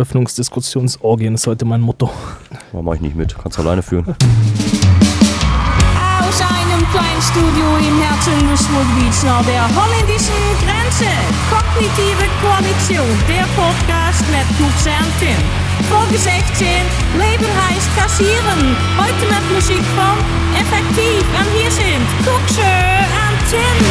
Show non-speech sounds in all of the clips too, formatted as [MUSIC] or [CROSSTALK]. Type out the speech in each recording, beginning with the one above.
Eröffnungsdiskussionsorgien ist heute mein Motto. Warum mache ich nicht mit? Kannst du alleine führen. Aus einem kleinen Studio im Herzen des Ruhrgebiets nahe der holländischen Grenze. Kognitive Koalition, der Podcast mit Kuxe und Tim. Folge 16, Leben heißt kassieren. Heute mit Musik von Effektiv. Und hier sind Kuxe und Tim.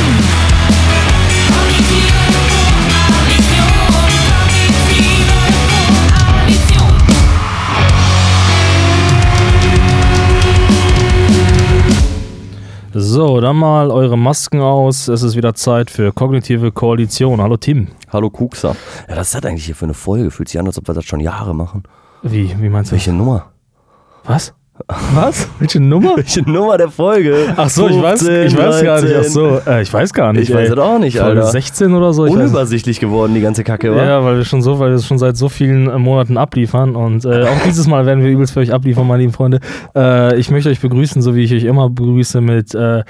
So, dann mal eure Masken aus. Es ist wieder Zeit für kognitive Koalition. Hallo Tim. Hallo Kuxa. Ja, was ist das eigentlich hier für eine Folge? Fühlt sich an, als ob wir das schon Jahre machen. Wie, wie meinst du? Welche Nummer? Was? Was? Welche Nummer? Welche Nummer der Folge? Ach so, ich weiß, ich weiß gar nicht. Ach so, äh, ich weiß gar nicht. Ich weiß es auch nicht, Folge Alter. 16 oder so. Unübersichtlich geworden, die ganze Kacke, wa? ja, weil wir schon so, weil wir schon seit so vielen äh, Monaten abliefern und äh, auch dieses Mal werden wir übelst für euch abliefern, meine lieben Freunde. Äh, ich möchte euch begrüßen, so wie ich euch immer begrüße, mit äh,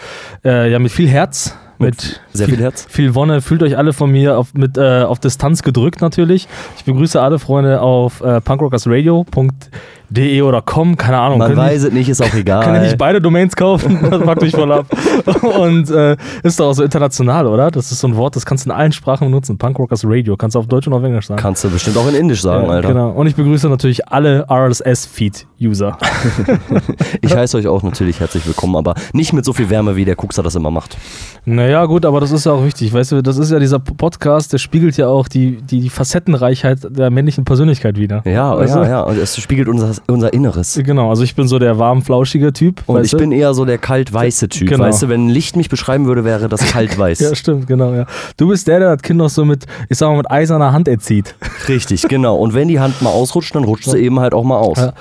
äh, ja mit viel Herz. Mit sehr viel Herz. Viel Wonne. Fühlt euch alle von mir auf, mit, äh, auf Distanz gedrückt natürlich. Ich begrüße alle Freunde auf äh, punkrockersradio.de oder com, keine Ahnung. Man weiß es nicht, ist auch [LAUGHS] egal. kann ich nicht beide Domains kaufen? [LAUGHS] Das fuckt mich voll ab. Und äh, ist doch auch so international, oder? Das ist so ein Wort, das kannst du in allen Sprachen benutzen. Punkrockers Radio. Kannst du auf Deutsch und auf Englisch sagen. Kannst du bestimmt auch in Indisch sagen, Ja, Alter. Genau. Und ich begrüße natürlich alle RSS-Feed-User. [LAUGHS] Ich heiße euch auch natürlich herzlich willkommen, aber nicht mit so viel Wärme, wie der Kuxer das immer macht. naja, gut, aber das ist ja auch wichtig. Weißt du, das ist ja dieser Podcast, der spiegelt ja auch die, die, die Facettenreichheit der männlichen Persönlichkeit wieder. Ja, Weißt ja, ja. Und es spiegelt unser, unser Inneres. Genau, also ich bin so der warm, flauschige Typ. Und ich du? bin eher so der kalt-weiße Typ. Genau. Weißt du, wenn Licht mich beschreiben würde, wäre das [LAUGHS] kalt-weiß. Ja, stimmt, genau, ja. Du bist der, der das Kind noch so mit, ich sag mal, mit eiserner Hand erzieht. Richtig, genau. Und wenn die Hand mal ausrutscht, dann rutscht sie eben halt auch mal aus. Ja.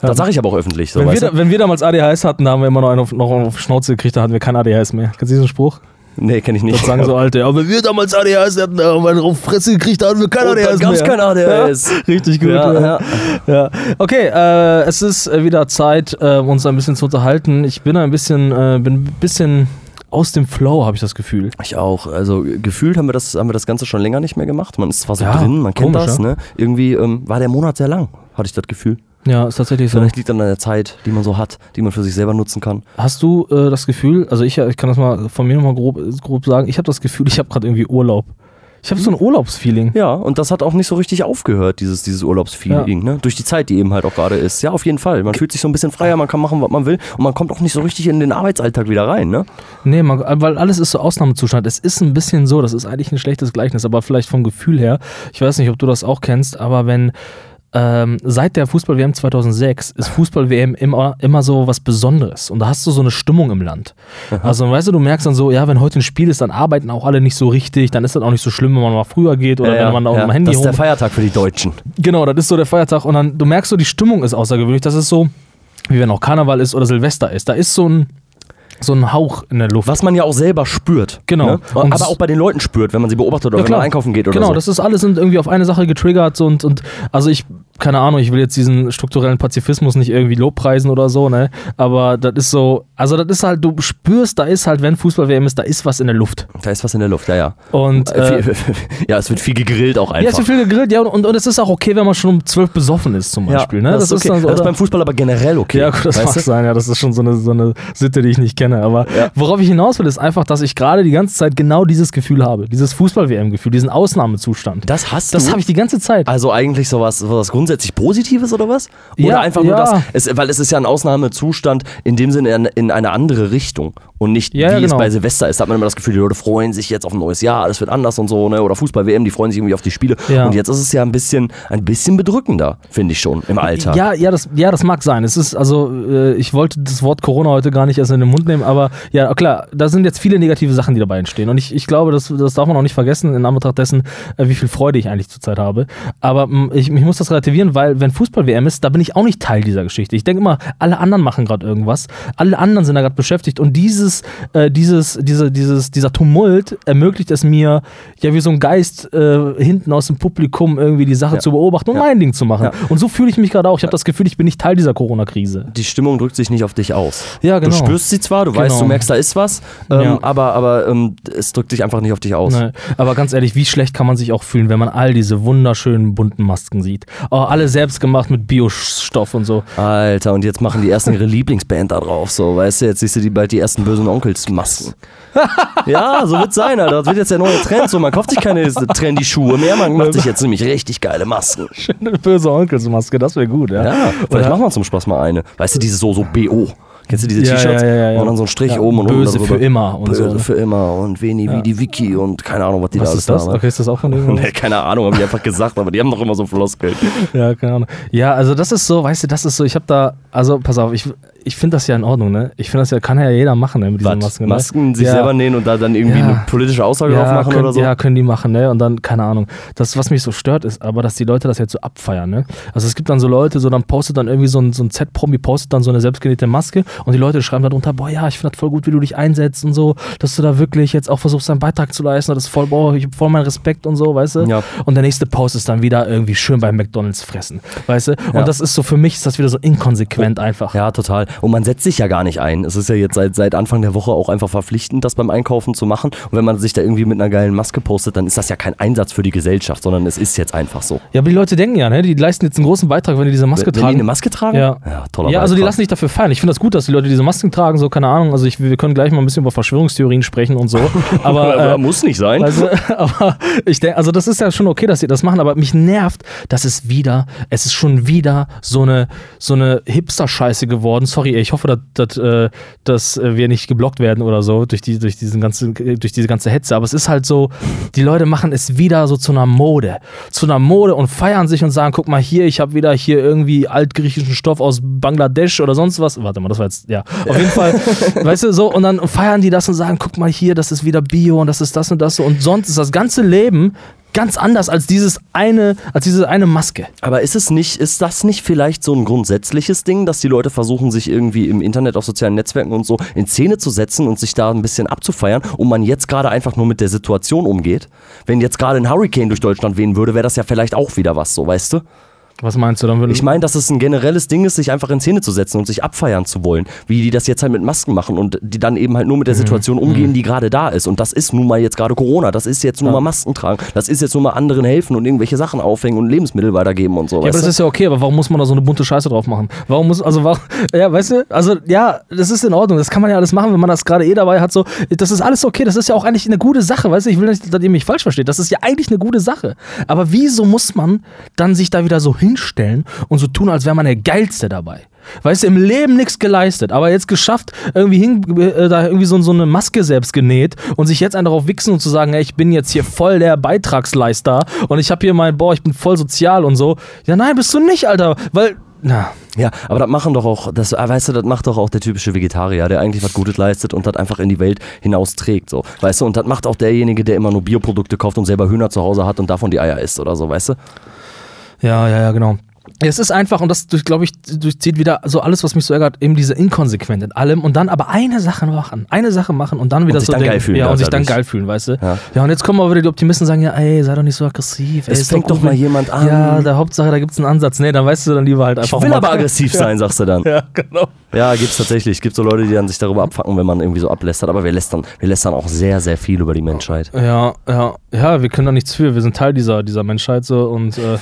Das sage ich aber auch öffentlich. So, Wenn wir, da, wenn wir damals ADHS hatten, da haben wir immer noch einen auf, noch auf Schnauze gekriegt, da hatten wir kein ADHS mehr. Kennst du diesen Spruch? Nee, kenne ich nicht. Das sagen so Alte, ja, wenn wir damals ADHS hatten, da haben wir auf Fresse gekriegt, da hatten wir kein Und dann ADHS gab's mehr. kein ADHS. Ja, richtig gut. Ja, Ja, ja. Okay, äh, es ist wieder Zeit, äh, uns ein bisschen zu unterhalten. Ich bin ein bisschen, äh, bin ein bisschen aus dem Flow, habe ich das Gefühl. Ich auch. Also gefühlt haben wir, das, haben wir das Ganze schon länger nicht mehr gemacht. Man ist zwar so Ja, drin, man kennt komisch, das. Ne? Irgendwie ähm, war der Monat sehr lang, hatte ich das Gefühl. Ja, ist tatsächlich so. Vielleicht liegt an der Zeit, die man so hat, die man für sich selber nutzen kann. Hast du äh, das Gefühl, also ich, ich kann das mal von mir nochmal grob, grob sagen, ich habe das Gefühl, ich habe gerade irgendwie Urlaub. Ich habe so ein Urlaubsfeeling. Ja, und das hat auch nicht so richtig aufgehört, dieses, dieses Urlaubsfeeling, ne? Durch die Zeit, die eben halt auch gerade ist. Ja, auf jeden Fall. Man fühlt sich so ein bisschen freier, man kann machen, was man will und man kommt auch nicht so richtig in den Arbeitsalltag wieder rein, ne? Nee, man, weil alles ist so Ausnahmezustand. Es ist ein bisschen so, das ist eigentlich ein schlechtes Gleichnis, aber vielleicht vom Gefühl her, ich weiß nicht, ob du das auch kennst, aber wenn ähm, seit der Fußball-WM 2006 ist Fußball-WM immer, immer so was Besonderes und da hast du so eine Stimmung im Land. Also weißt du, du merkst dann so, ja, wenn heute ein Spiel ist, dann arbeiten auch alle nicht so richtig, dann ist das auch nicht so schlimm, wenn man mal früher geht oder wenn man auf dem Handy Das ist der Feiertag für die Deutschen. Genau, das ist so der Feiertag und dann, du merkst so, die Stimmung ist außergewöhnlich. Das ist so, wie wenn auch Karneval ist oder Silvester ist. Da ist so ein, so ein Hauch in der Luft. Was man ja auch selber spürt. Genau. Ne? Aber auch bei den Leuten spürt, wenn man sie beobachtet oder Ja, wenn man einkaufen geht oder genau, so. das ist alles irgendwie auf eine Sache getriggert und, und also ich, keine Ahnung, ich will jetzt diesen strukturellen Pazifismus nicht irgendwie lobpreisen oder so, ne? Aber das ist so, also das ist halt, du spürst, da ist halt, wenn Fußball-WM ist, da ist was in der Luft. da ist was in der Luft, ja, ja. Und äh, Viel- [LAUGHS] ja, es wird viel gegrillt auch ja, einfach. es wird viel gegrillt, ja, und, und es ist auch okay, wenn man schon um zwölf besoffen ist, zum Beispiel. ne? das, ist okay. dann so, das ist beim Fußball aber generell okay. Ja, gut, das mag sein, ja, das ist schon so eine, so eine Sitte, die ich nicht kenne. Aber Ja. worauf ich hinaus will, ist einfach, dass ich gerade die ganze Zeit genau dieses Gefühl habe. Dieses Fußball-WM-Gefühl, diesen Ausnahmezustand. Das hast Das du? habe ich die ganze Zeit. Also eigentlich sowas, sowas grundsätzlich Positives oder was? Oder Ja, einfach nur ja. das, es, weil es ist ja ein Ausnahmezustand in dem Sinne in, in eine andere Richtung und nicht Ja, wie ja, es genau. bei Silvester ist. Da hat man immer das Gefühl, die Leute freuen sich jetzt auf ein neues Jahr, alles wird anders und so, ne? Oder Fußball-WM, die freuen sich irgendwie auf die Spiele. Und jetzt ist es ja ein bisschen, ein bisschen bedrückender, finde ich schon, im Alltag. Ja, ja, das, ja, das mag sein. Es ist, also, äh, ich wollte das Wort Corona heute gar nicht erst in den Mund nehmen, aber ja, klar, da sind jetzt viele negative Sachen, die dabei entstehen. Und ich, ich glaube, das, das darf man auch nicht vergessen, in Anbetracht dessen, äh, wie viel Freude ich eigentlich zurzeit habe. Aber mh, ich, ich muss das relativieren, weil, wenn Fußball-WM ist, da bin ich auch nicht Teil dieser Geschichte. Ich denke immer, alle anderen machen gerade irgendwas, alle anderen sind da gerade beschäftigt und dieses äh, dieses, diese, dieses, dieser Tumult ermöglicht es mir, ja wie so ein Geist äh, hinten aus dem Publikum irgendwie die Sache Ja. zu beobachten und Ja. mein Ding zu machen. Ja. Und so fühle ich mich gerade auch. Ich habe das Gefühl, ich bin nicht Teil dieser Corona-Krise. Die Stimmung drückt sich nicht auf dich aus. Ja, genau. Du spürst sie zwar, du weißt, Genau. du merkst, da ist was, ähm, aber, aber ähm, es drückt dich einfach nicht auf dich aus. Nee. Aber ganz ehrlich, wie schlecht kann man sich auch fühlen, wenn man all diese wunderschönen bunten Masken sieht? Oh, alle selbst gemacht mit Biostoff und so. Alter, und jetzt machen die ersten ihre Lieblingsband da drauf, so, weißt du, jetzt siehst du die bald die ersten bösen Onkels-Masken. [LAUGHS] ja, so wird's sein, Alter. Das wird jetzt der neue Trend. So, man kauft sich keine trendy Schuhe mehr, man macht sich jetzt nämlich richtig geile Masken. Schöne böse Onkelsmaske, das wäre gut, ja. Ja, vielleicht Oder- machen wir zum Spaß mal eine. Weißt du, diese so, so BO. Kennst du diese Ja, T-Shirts? ja, ja. Und dann so ein Strich oben und böse unten für darüber. immer und böse so, ne? für immer und Veni wie die Wiki und keine Ahnung, was die da Was alles ist das? da haben. Okay, ist das auch von denen? [LAUGHS] Nee, keine Ahnung, haben die einfach gesagt, aber die haben doch immer so Floskeln. Ja, keine Ahnung. Ja, also das ist so, weißt du, das ist so, ich habe da, also pass auf, ich, ich finde das ja in Ordnung, ne? Ich finde das ja, kann ja jeder machen, ne, mit diesen Was? Masken. Masken, ne? sich ja. selber nähen und da dann irgendwie Ja. eine politische Aussage drauf ja, machen können, oder so? Ja, können die machen, ne? Und dann, keine Ahnung. Das, was mich so stört, ist aber, dass die Leute das jetzt so abfeiern, ne? Also es gibt dann so Leute, so dann postet dann irgendwie so ein, so ein Z-Promi, postet dann so eine selbstgenähte Maske und die Leute schreiben darunter, boah, ja, ich finde das voll gut, wie du dich einsetzt und so, dass du da wirklich jetzt auch versuchst, deinen Beitrag zu leisten. Das ist voll, boah, ich hab voll meinen Respekt und so, weißt du? Ja. Und der nächste Post ist dann wieder irgendwie schön bei McDonalds fressen, weißt du? Ja. Und das ist so, für mich ist das wieder so inkonsequent einfach. Ja, total. Und man setzt sich ja gar nicht ein. Es ist ja jetzt seit, seit Anfang der Woche auch einfach verpflichtend, das beim Einkaufen zu machen. Und wenn man sich da irgendwie mit einer geilen Maske postet, dann ist das ja kein Einsatz für die Gesellschaft, sondern es ist jetzt einfach so. Ja, aber die Leute denken ja, ne? Die leisten jetzt einen großen Beitrag, wenn die diese Maske wenn die tragen. eine Maske tragen? Ja. ja toller Ja, also die Beitrag. lassen sich dafür feiern. Ich finde das gut, dass die Leute diese Masken tragen, so, keine Ahnung. Also ich, wir können gleich mal ein bisschen über Verschwörungstheorien sprechen und so. [LAUGHS] Aber, Aber äh, muss nicht sein. also, [LAUGHS] aber ich denke, also das ist ja schon okay, dass sie das machen, aber mich nervt, dass es wieder, es ist schon wieder so eine, so eine Hipster-Scheiße geworden. Sorry, ich hoffe, dass, dass, äh, dass wir nicht geblockt werden oder so durch, die, durch, diesen ganzen, durch diese ganze Hetze. Aber es ist halt so, die Leute machen es wieder so zu einer Mode. Zu einer Mode und feiern sich und sagen, guck mal hier, ich habe wieder hier irgendwie altgriechischen Stoff aus Bangladesch oder sonst was. Warte mal, das war jetzt, ja. Auf jeden Fall, [LAUGHS] weißt du, so, und dann feiern die das und sagen, guck mal hier, das ist wieder Bio und das ist das und das so. Und sonst ist das ganze Leben ganz anders als dieses eine, als diese eine Maske. Aber ist es nicht, ist das nicht vielleicht so ein grundsätzliches Ding, dass die Leute versuchen, sich irgendwie im Internet, auf sozialen Netzwerken und so in Szene zu setzen und sich da ein bisschen abzufeiern und man jetzt gerade einfach nur mit der Situation umgeht? Wenn jetzt gerade ein Hurricane durch Deutschland wehen würde, wäre das ja vielleicht auch wieder was, so, weißt du? Was meinst du? Dann Ich meine, dass es ein generelles Ding ist, sich einfach in Szene zu setzen und sich abfeiern zu wollen, wie die das jetzt halt mit Masken machen und die dann eben halt nur Mhm. mit der Situation umgehen, die gerade da ist. Und das ist nun mal jetzt gerade Corona, das ist jetzt nun Ja. mal Masken tragen, das ist jetzt nun mal anderen helfen und irgendwelche Sachen aufhängen und Lebensmittel weitergeben und so. Ja, aber das du? ist ja okay, aber warum muss man da so eine bunte Scheiße drauf machen? Warum muss, also, warum, [LAUGHS] ja, weißt du, also, ja, das ist in Ordnung, das kann man ja alles machen, wenn man das gerade eh dabei hat, so, das ist alles okay, das ist ja auch eigentlich eine gute Sache, weißt du, ich will nicht, dass ihr mich falsch versteht, das ist ja eigentlich eine gute Sache. Aber wieso muss man dann sich da wieder so hinstellen und so tun, als wäre man der Geilste dabei? Weißt du, im Leben nichts geleistet, aber jetzt geschafft, irgendwie hin, äh, da irgendwie so, so eine Maske selbst genäht und sich jetzt einen darauf wichsen und zu sagen, ey, ich bin jetzt hier voll der Beitragsleister und ich habe hier mein, boah, ich bin voll sozial und so. Ja, nein, bist du nicht, Alter, weil, na, Ja, aber das machen doch auch, das, äh, weißt du, das macht doch auch der typische Vegetarier, der eigentlich was Gutes leistet und das einfach in die Welt hinaus trägt, so. Weißt du, und das macht auch derjenige, der immer nur Bioprodukte kauft und selber Hühner zu Hause hat und davon die Eier isst oder so, weißt du? Ja, ja, ja, genau. Es ist einfach, und das, glaube ich, durchzieht wieder so alles, was mich so ärgert, eben diese Inkonsequenz in allem und dann aber eine Sache machen, eine Sache machen und dann wieder sich so dann denken, geil fühlen ja, und sich dann geil fühlen, weißt du? Ja. Ja. und jetzt kommen aber wieder die Optimisten und sagen, ja, ey, sei doch nicht so aggressiv. Ey, Es fängt gut, doch mal jemand an. Ja, der Hauptsache, da gibt es einen Ansatz. Nee, dann weißt du dann lieber halt Ich einfach will mal- aber aggressiv [LAUGHS] sein, sagst du dann. Ja, genau. Ja, gibt's tatsächlich. Es gibt so Leute, die dann sich darüber abfacken, wenn man irgendwie so ablästert. Aber wir lästern, wir lästern auch sehr, sehr viel über die Menschheit. Ja, ja, ja, wir können da nichts für. Wir sind Teil dieser, dieser Menschheit so und äh,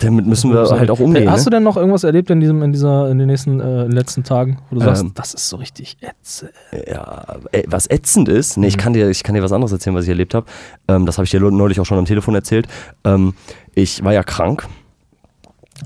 Damit müssen wir halt auch umgehen. Hast ne? du denn noch irgendwas erlebt in diesem, in dieser, in den nächsten, äh, letzten Tagen, wo du sagst, Ähm. das ist so richtig ätzend. Ja, äh, was ätzend ist, Mhm. nee, ich kann dir, ich kann dir was anderes erzählen, was ich erlebt habe. Ähm, das habe ich dir neulich auch schon am Telefon erzählt. Ähm, ich war ja krank.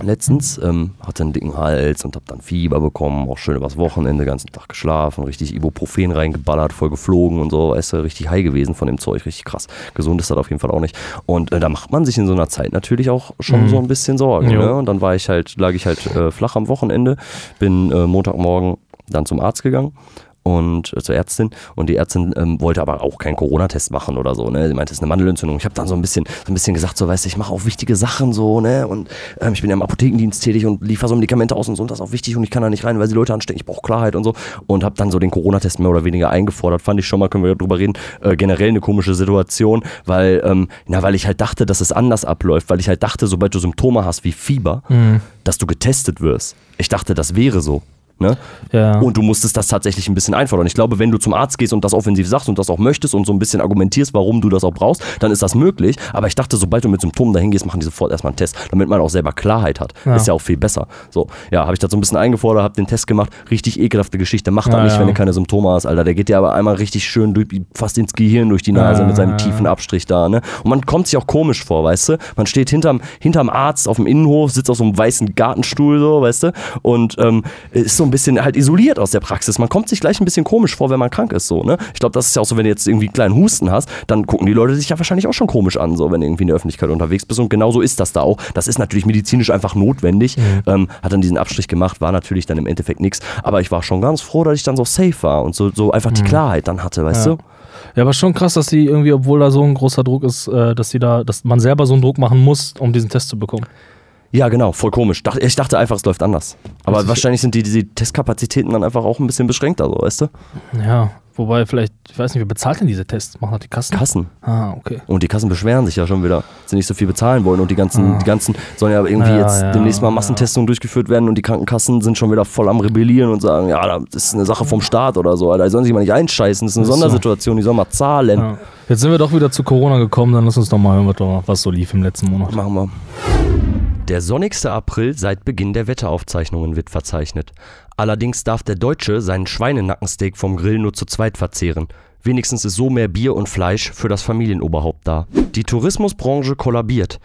Letztens ähm, hatte einen dicken Hals und habe dann Fieber bekommen, auch schön übers Wochenende, den ganzen Tag geschlafen, richtig Ibuprofen reingeballert, voll geflogen und so, du, richtig high gewesen von dem Zeug, richtig krass. Gesund ist das auf jeden Fall auch nicht. Und äh, da macht man sich in so einer Zeit natürlich auch schon Mhm. so ein bisschen Sorgen. Jo. Ne? Und dann war ich halt, lag ich halt äh, flach am Wochenende, bin äh, Montagmorgen dann zum Arzt gegangen und äh, zur Ärztin und die Ärztin ähm, wollte aber auch keinen Corona-Test machen oder so, ne? Sie meinte, es ist eine Mandelentzündung. Ich habe dann so ein bisschen, so ein bisschen gesagt, so weißt du, ich mache auch wichtige Sachen so, ne? Und ähm, ich bin ja im Apothekendienst tätig und liefere so Medikamente aus und so und das ist auch wichtig und ich kann da nicht rein, weil die Leute anstecken. Ich brauche Klarheit und so und habe dann so den Corona-Test mehr oder weniger eingefordert. Fand ich schon mal, können wir drüber reden, äh, generell eine komische Situation, weil, ähm, na, weil ich halt dachte, dass es anders abläuft, weil ich halt dachte, sobald du Symptome hast wie Fieber, dass du getestet wirst. Ich dachte, das wäre so. Ne? Ja. Und du musstest das tatsächlich ein bisschen einfordern. Ich glaube, wenn du zum Arzt gehst und das offensiv sagst und das auch möchtest und so ein bisschen argumentierst, warum du das auch brauchst, dann ist das möglich. Aber ich dachte, sobald du mit Symptomen dahin gehst, machen die sofort erstmal einen Test, damit man auch selber Klarheit hat. Ja. Ist ja auch viel besser. So, ja, habe ich das so ein bisschen eingefordert, habe den Test gemacht. Richtig ekelhafte Geschichte. Mach da Ja, nicht, wenn du keine Symptome hast, Alter. Der geht dir aber einmal richtig schön durch, fast ins Gehirn durch die Nase mit seinem tiefen Abstrich da. Ne? Und man kommt sich auch komisch vor, weißt du? Man steht hinterm, hinterm Arzt auf dem Innenhof, sitzt auf so einem weißen Gartenstuhl, so, weißt du? Und ähm, ist so ein bisschen halt isoliert aus der Praxis. Man kommt sich gleich ein bisschen komisch vor, wenn man krank ist, so, ne? Ich glaube, das ist ja auch so, wenn du jetzt irgendwie einen kleinen Husten hast, dann gucken die Leute sich ja wahrscheinlich auch schon komisch an, so, wenn du irgendwie in der Öffentlichkeit unterwegs bist. Und genauso ist das da auch. Das ist natürlich medizinisch einfach notwendig. Ähm, hat dann diesen Abstrich gemacht, war natürlich dann im Endeffekt nichts. Aber ich war schon ganz froh, dass ich dann so safe war und so, so einfach die Klarheit dann hatte, weißt Ja. du? Ja, aber schon krass, dass die irgendwie, obwohl da so ein großer Druck ist, äh, dass die da, dass man selber so einen Druck machen muss, um diesen Test zu bekommen. Ja, genau, voll komisch. Ich dachte einfach, es läuft anders. Aber Das ist- wahrscheinlich sind die, diese Testkapazitäten dann einfach auch ein bisschen beschränkter, so, weißt du? Ja, wobei vielleicht, ich weiß nicht, wer bezahlt denn diese Tests? Machen das die Kassen? Kassen. Ah, okay. Und die Kassen beschweren sich ja schon wieder, dass sie nicht so viel bezahlen wollen. Und die ganzen, Ah. die ganzen sollen ja irgendwie Ja, jetzt ja, demnächst mal ja. Massentestungen durchgeführt werden und die Krankenkassen sind schon wieder voll am Rebellieren und sagen, ja, das ist eine Sache vom Staat oder so. Alter, die sollen sich mal nicht einscheißen, das ist eine so. Sondersituation, die sollen mal zahlen. Ja. Jetzt sind wir doch wieder zu Corona gekommen, dann lass uns doch mal hören, was so lief im letzten Monat. Machen wir. Der sonnigste April seit Beginn der Wetteraufzeichnungen wird verzeichnet. Allerdings darf der Deutsche seinen Schweinenackensteak vom Grill nur zu zweit verzehren. Wenigstens ist so mehr Bier und Fleisch für das Familienoberhaupt da. Die Tourismusbranche kollabiert.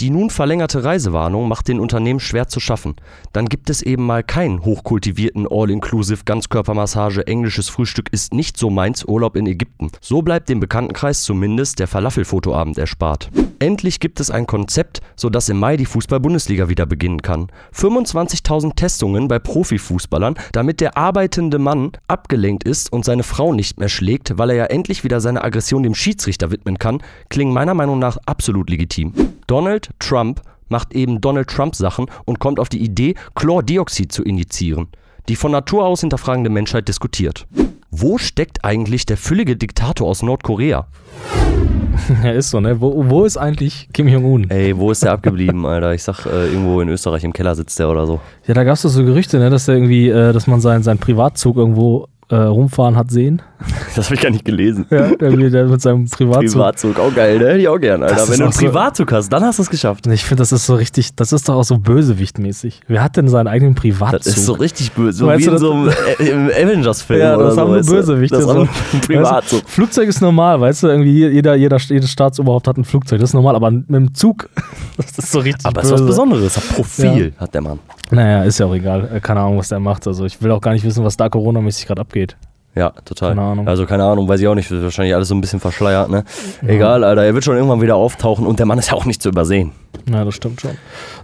Die nun verlängerte Reisewarnung macht den Unternehmen schwer zu schaffen. Dann gibt es eben mal keinen hochkultivierten All-Inclusive Ganzkörpermassage, englisches Frühstück ist nicht so meins Urlaub in Ägypten. So bleibt dem Bekanntenkreis zumindest der Falafelfotoabend erspart. Endlich gibt es ein Konzept, sodass im Mai die Fußball-Bundesliga wieder beginnen kann. 25.000 Testungen bei Profifußballern, damit der arbeitende Mann abgelenkt ist und seine Frau nicht mehr schlägt, weil er ja endlich wieder seine Aggression dem Schiedsrichter widmen kann, klingen meiner Meinung nach absolut legitim. Donald Trump macht eben Donald Trump Sachen und kommt auf die Idee, Chlordioxid zu injizieren. Die von Natur aus hinterfragende Menschheit diskutiert. Wo steckt eigentlich der füllige Diktator aus Nordkorea? [LAUGHS] Ja, ist so, ne? Wo, wo ist eigentlich Kim Jong-un? Ey, wo ist der abgeblieben, Alter? Ich sag, äh, irgendwo in Österreich im Keller sitzt der oder so. Ja, da gab es so Gerüchte, ne, dass der irgendwie, äh, dass man seinen, seinen Privatzug irgendwo äh, rumfahren hat sehen. [LAUGHS] Das habe ich gar nicht gelesen. Ja, irgendwie der mit seinem Privatzug. Privatzug, auch geil, ne? Hätte ich auch gern, Alter. Das Wenn du einen auch so- Privatzug hast, dann hast du es geschafft. Ich finde, das ist so richtig, das ist doch auch so bösewichtmäßig. Wer hat denn seinen eigenen Privatzug? Das ist so richtig böse. So Weißt wie in das- so einem äh, im Avengers-Film ja, oder das so. haben du? Bösewichte. Das so. haben ein Privatzug. Weißt du, Flugzeug ist normal, weißt du, irgendwie jeder, jeder, jedes Staatsoberhaupt hat ein Flugzeug, das ist normal, aber mit dem Zug, [LAUGHS] das ist so richtig Aber es böse. ist was Besonderes. Hat Profil, hat der Mann. Naja, ist ja auch egal. Keine Ahnung, was der macht. Also ich will auch gar nicht wissen, was da Corona-mäßig gerade abgeht. Ja, total. Keine Ahnung. Also keine Ahnung, weiß ich auch nicht. Wird wahrscheinlich alles so ein bisschen verschleiert, ne? Egal, Alter. Er wird schon irgendwann wieder auftauchen und der Mann ist ja auch nicht zu übersehen. Ja, das stimmt schon.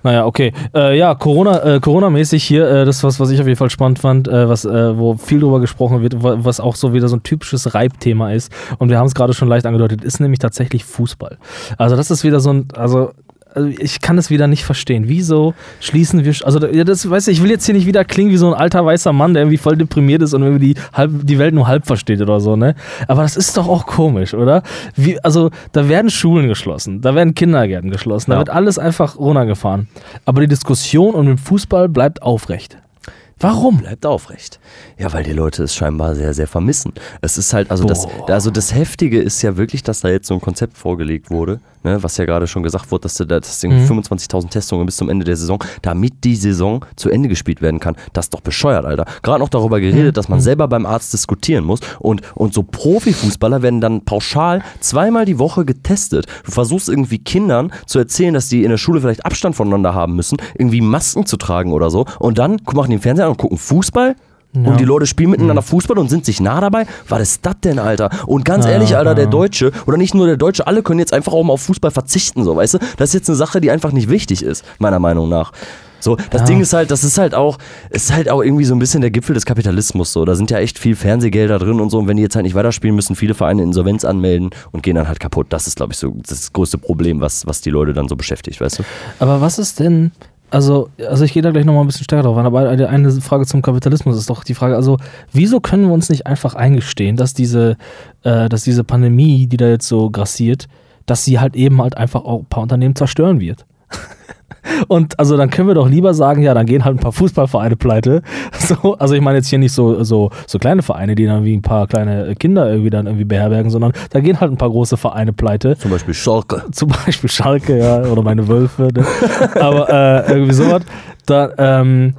Naja, okay. Äh, ja, Corona, äh, Corona-mäßig hier, äh, das was, was ich auf jeden Fall spannend fand, äh, was, äh, wo viel drüber gesprochen wird, wa- was auch so wieder so ein typisches Reibthema ist. Und wir haben es gerade schon leicht angedeutet, ist nämlich tatsächlich Fußball. Also das ist wieder so ein, also also ich kann es wieder nicht verstehen. Wieso schließen wir, also ja, das, weißt du, ich will jetzt hier nicht wieder klingen wie so ein alter weißer Mann, der irgendwie voll deprimiert ist und irgendwie die, halb, die Welt nur halb versteht oder so, ne? Aber das ist doch auch komisch, oder? Wie, also da werden Schulen geschlossen, da werden Kindergärten geschlossen, da Ja. wird alles einfach runtergefahren. Aber die Diskussion um den Fußball bleibt aufrecht. Warum? Bleibt aufrecht. Ja, weil die Leute es scheinbar sehr, sehr vermissen. Es ist halt, also das, also das Heftige ist ja wirklich, dass da jetzt so ein Konzept vorgelegt wurde, ne, was ja gerade schon gesagt wurde, dass, du da- dass irgendwie Mhm. 25.000 Testungen bis zum Ende der Saison, damit die Saison zu Ende gespielt werden kann. Das ist doch bescheuert, Alter. Gerade noch darüber geredet, dass man selber beim Arzt diskutieren muss und, und so Profifußballer werden dann pauschal zweimal die Woche getestet. Du versuchst irgendwie Kindern zu erzählen, dass die in der Schule vielleicht Abstand voneinander haben müssen, irgendwie Masken zu tragen oder so und dann machen die den Fernseher an und gucken Fußball Ja. und die Leute spielen miteinander Fußball und sind sich nah dabei. Was ist das denn, Alter? Und ganz Ja, ehrlich, Alter, der. Deutsche, oder nicht nur der Deutsche, alle können jetzt einfach auch mal auf Fußball verzichten, so, weißt du? Das ist jetzt eine Sache, die einfach nicht wichtig ist, meiner Meinung nach. So, das Ja. Ding ist halt, das ist halt auch, ist halt auch irgendwie so ein bisschen der Gipfel des Kapitalismus. So, da sind ja echt viel Fernsehgelder drin und so. Und wenn die jetzt halt nicht weiterspielen, müssen viele Vereine Insolvenz anmelden und gehen dann halt kaputt. Das ist, glaube ich, so das größte Problem, was, was die Leute dann so beschäftigt, weißt du? Aber was ist denn, also, also ich gehe da gleich nochmal ein bisschen stärker drauf ein, aber eine eine Frage zum Kapitalismus ist doch die Frage, also wieso können wir uns nicht einfach eingestehen, dass diese, äh, dass diese Pandemie, die da jetzt so grassiert, dass sie halt eben halt einfach auch ein paar Unternehmen zerstören wird? [LAUGHS] Und also dann können wir doch lieber sagen, ja, dann gehen halt ein paar Fußballvereine pleite. [LAUGHS] So, also ich meine jetzt hier nicht so, so, so kleine Vereine, die dann wie ein paar kleine Kinder irgendwie dann irgendwie beherbergen, sondern da gehen halt ein paar große Vereine pleite Zum Beispiel Schalke. [LAUGHS] zum Beispiel Schalke, ja, oder meine Wölfe, ne? aber äh, irgendwie sowas. Da, ähm,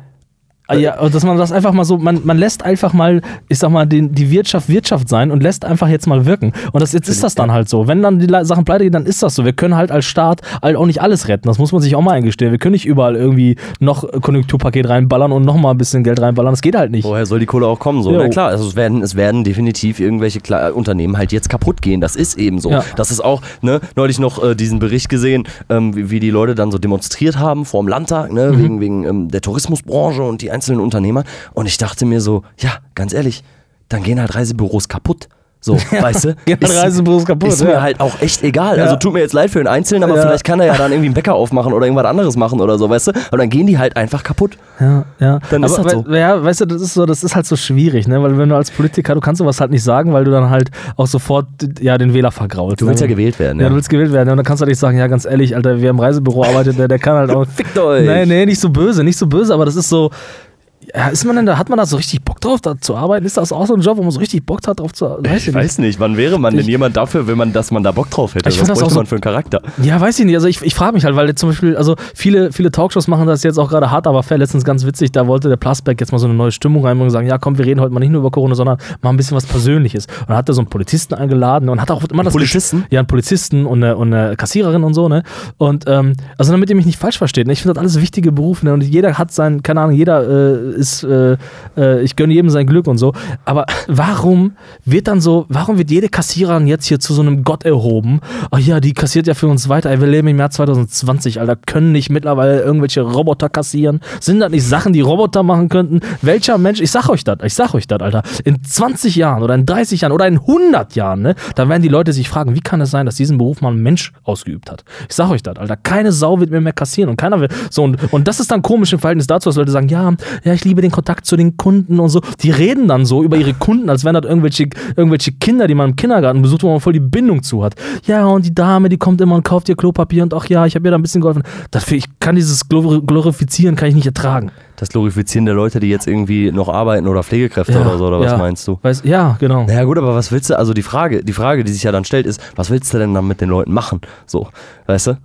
ah, ja, dass man das einfach mal so, man, man lässt einfach mal, ich sag mal, den, die Wirtschaft Wirtschaft sein und lässt einfach jetzt mal wirken. Und das, jetzt ist das dann halt so. Wenn dann die Sachen pleite gehen, dann ist das so. Wir können halt als Staat halt auch nicht alles retten. Das muss man sich auch mal eingestehen. Wir können nicht überall irgendwie noch Konjunkturpaket reinballern und noch mal ein bisschen Geld reinballern. Das geht halt nicht. Woher soll die Kohle auch kommen? So? Jo. Na klar, also es werden, es werden definitiv irgendwelche Kle Unternehmen halt jetzt kaputt gehen. Das ist eben so. Ja. Das ist auch, ne, neulich noch äh, diesen Bericht gesehen, ähm, wie, wie die Leute dann so demonstriert haben vor dem Landtag, ne, Mhm. wegen, wegen ähm, der Tourismusbranche und die einzelnen Unternehmer. Und ich dachte mir so, ja, ganz ehrlich, dann gehen halt Reisebüros kaputt. So, [LAUGHS] weißt du? Gehen halt Reisebüros kaputt, Ist mir ja. halt auch echt egal. Ja. Also tut mir jetzt leid für den Einzelnen, aber Ja. vielleicht kann er ja [LAUGHS] dann irgendwie einen Bäcker aufmachen oder irgendwas anderes machen oder so, weißt du? Aber dann gehen die halt einfach kaputt. Ja, ja. Dann ist aber, das so. Ja, weißt du, das ist so, das ist halt so schwierig, ne? Weil wenn du als Politiker, du kannst sowas halt nicht sagen, weil du dann halt auch sofort ja, den Wähler vergraulst. Du willst ja ne? gewählt werden, Ja, ja. du willst gewählt werden. Und dann kannst du halt nicht sagen, ja, ganz ehrlich, Alter, wer im Reisebüro arbeitet, der, der kann halt auch. [LAUGHS] Fickt euch! Nee, nee, nicht so böse, nicht so böse, aber das ist so. Ja, ist man denn da, hat man da so richtig Bock drauf, da zu arbeiten? Ist das auch so ein Job, wo man so richtig Bock hat, drauf zu arbeiten? Ich weiß nicht, wann wäre man denn Ich- jemand dafür, wenn man, dass man da Bock drauf hätte? Ich Was das auch so- man für einen Charakter? Ja, weiß ich nicht. Also ich, ich frage mich halt, weil zum Beispiel, also viele, viele Talkshows machen das jetzt auch gerade hart, aber fair. Letztens ganz witzig, da wollte der Plasberg jetzt mal so eine neue Stimmung reinbringen und sagen, ja komm, wir reden heute mal nicht nur über Corona, sondern mal ein bisschen was Persönliches. Und dann hat er so einen Polizisten eingeladen und hat auch immer das Polizisten? Ja, einen Polizisten und eine, und eine Kassiererin und so, ne? Und ähm, also damit ihr mich nicht falsch versteht, ne? ich finde das alles wichtige Berufe, ne? Und jeder hat sein, keine Ahnung, jeder äh, ist, äh, äh, ich gönne jedem sein Glück und so. Aber warum wird dann so, warum wird jede Kassiererin jetzt hier zu so einem Gott erhoben? Ach ja, die kassiert ja für uns weiter. Ey, wir leben im Jahr 2020, Alter. Können nicht mittlerweile irgendwelche Roboter kassieren? Sind das nicht Sachen, die Roboter machen könnten? Welcher Mensch, ich sag euch das, ich sag euch das, Alter. In 20 Jahren oder in 30 Jahren oder in 100 Jahren, ne? Da werden die Leute sich fragen, wie kann es sein, dass diesen Beruf mal ein Mensch ausgeübt hat? Ich sag euch das, Alter. Keine Sau wird mir mehr kassieren und keiner will. So, und, und das ist dann komisch im Verhältnis dazu, dass Leute sagen, ja, ja, ich liebe den Kontakt zu den Kunden und so. Die reden dann so über ihre Kunden, als wären das irgendwelche, irgendwelche Kinder, die man im Kindergarten besucht, wo man voll die Bindung zu hat. Ja, und die Dame, die kommt immer und kauft ihr Klopapier und ach ja, ich habe ihr da ein bisschen geholfen. Dafür, ich kann dieses Glor- Glorifizieren kann ich nicht ertragen. Das Glorifizieren der Leute, die jetzt irgendwie noch arbeiten oder Pflegekräfte oder so, oder was ja. meinst du? Weiß, ja, genau. Naja gut, aber was willst du, also die Frage, die Frage, die sich ja dann stellt, ist, was willst du denn dann mit den Leuten machen? So, weißt du?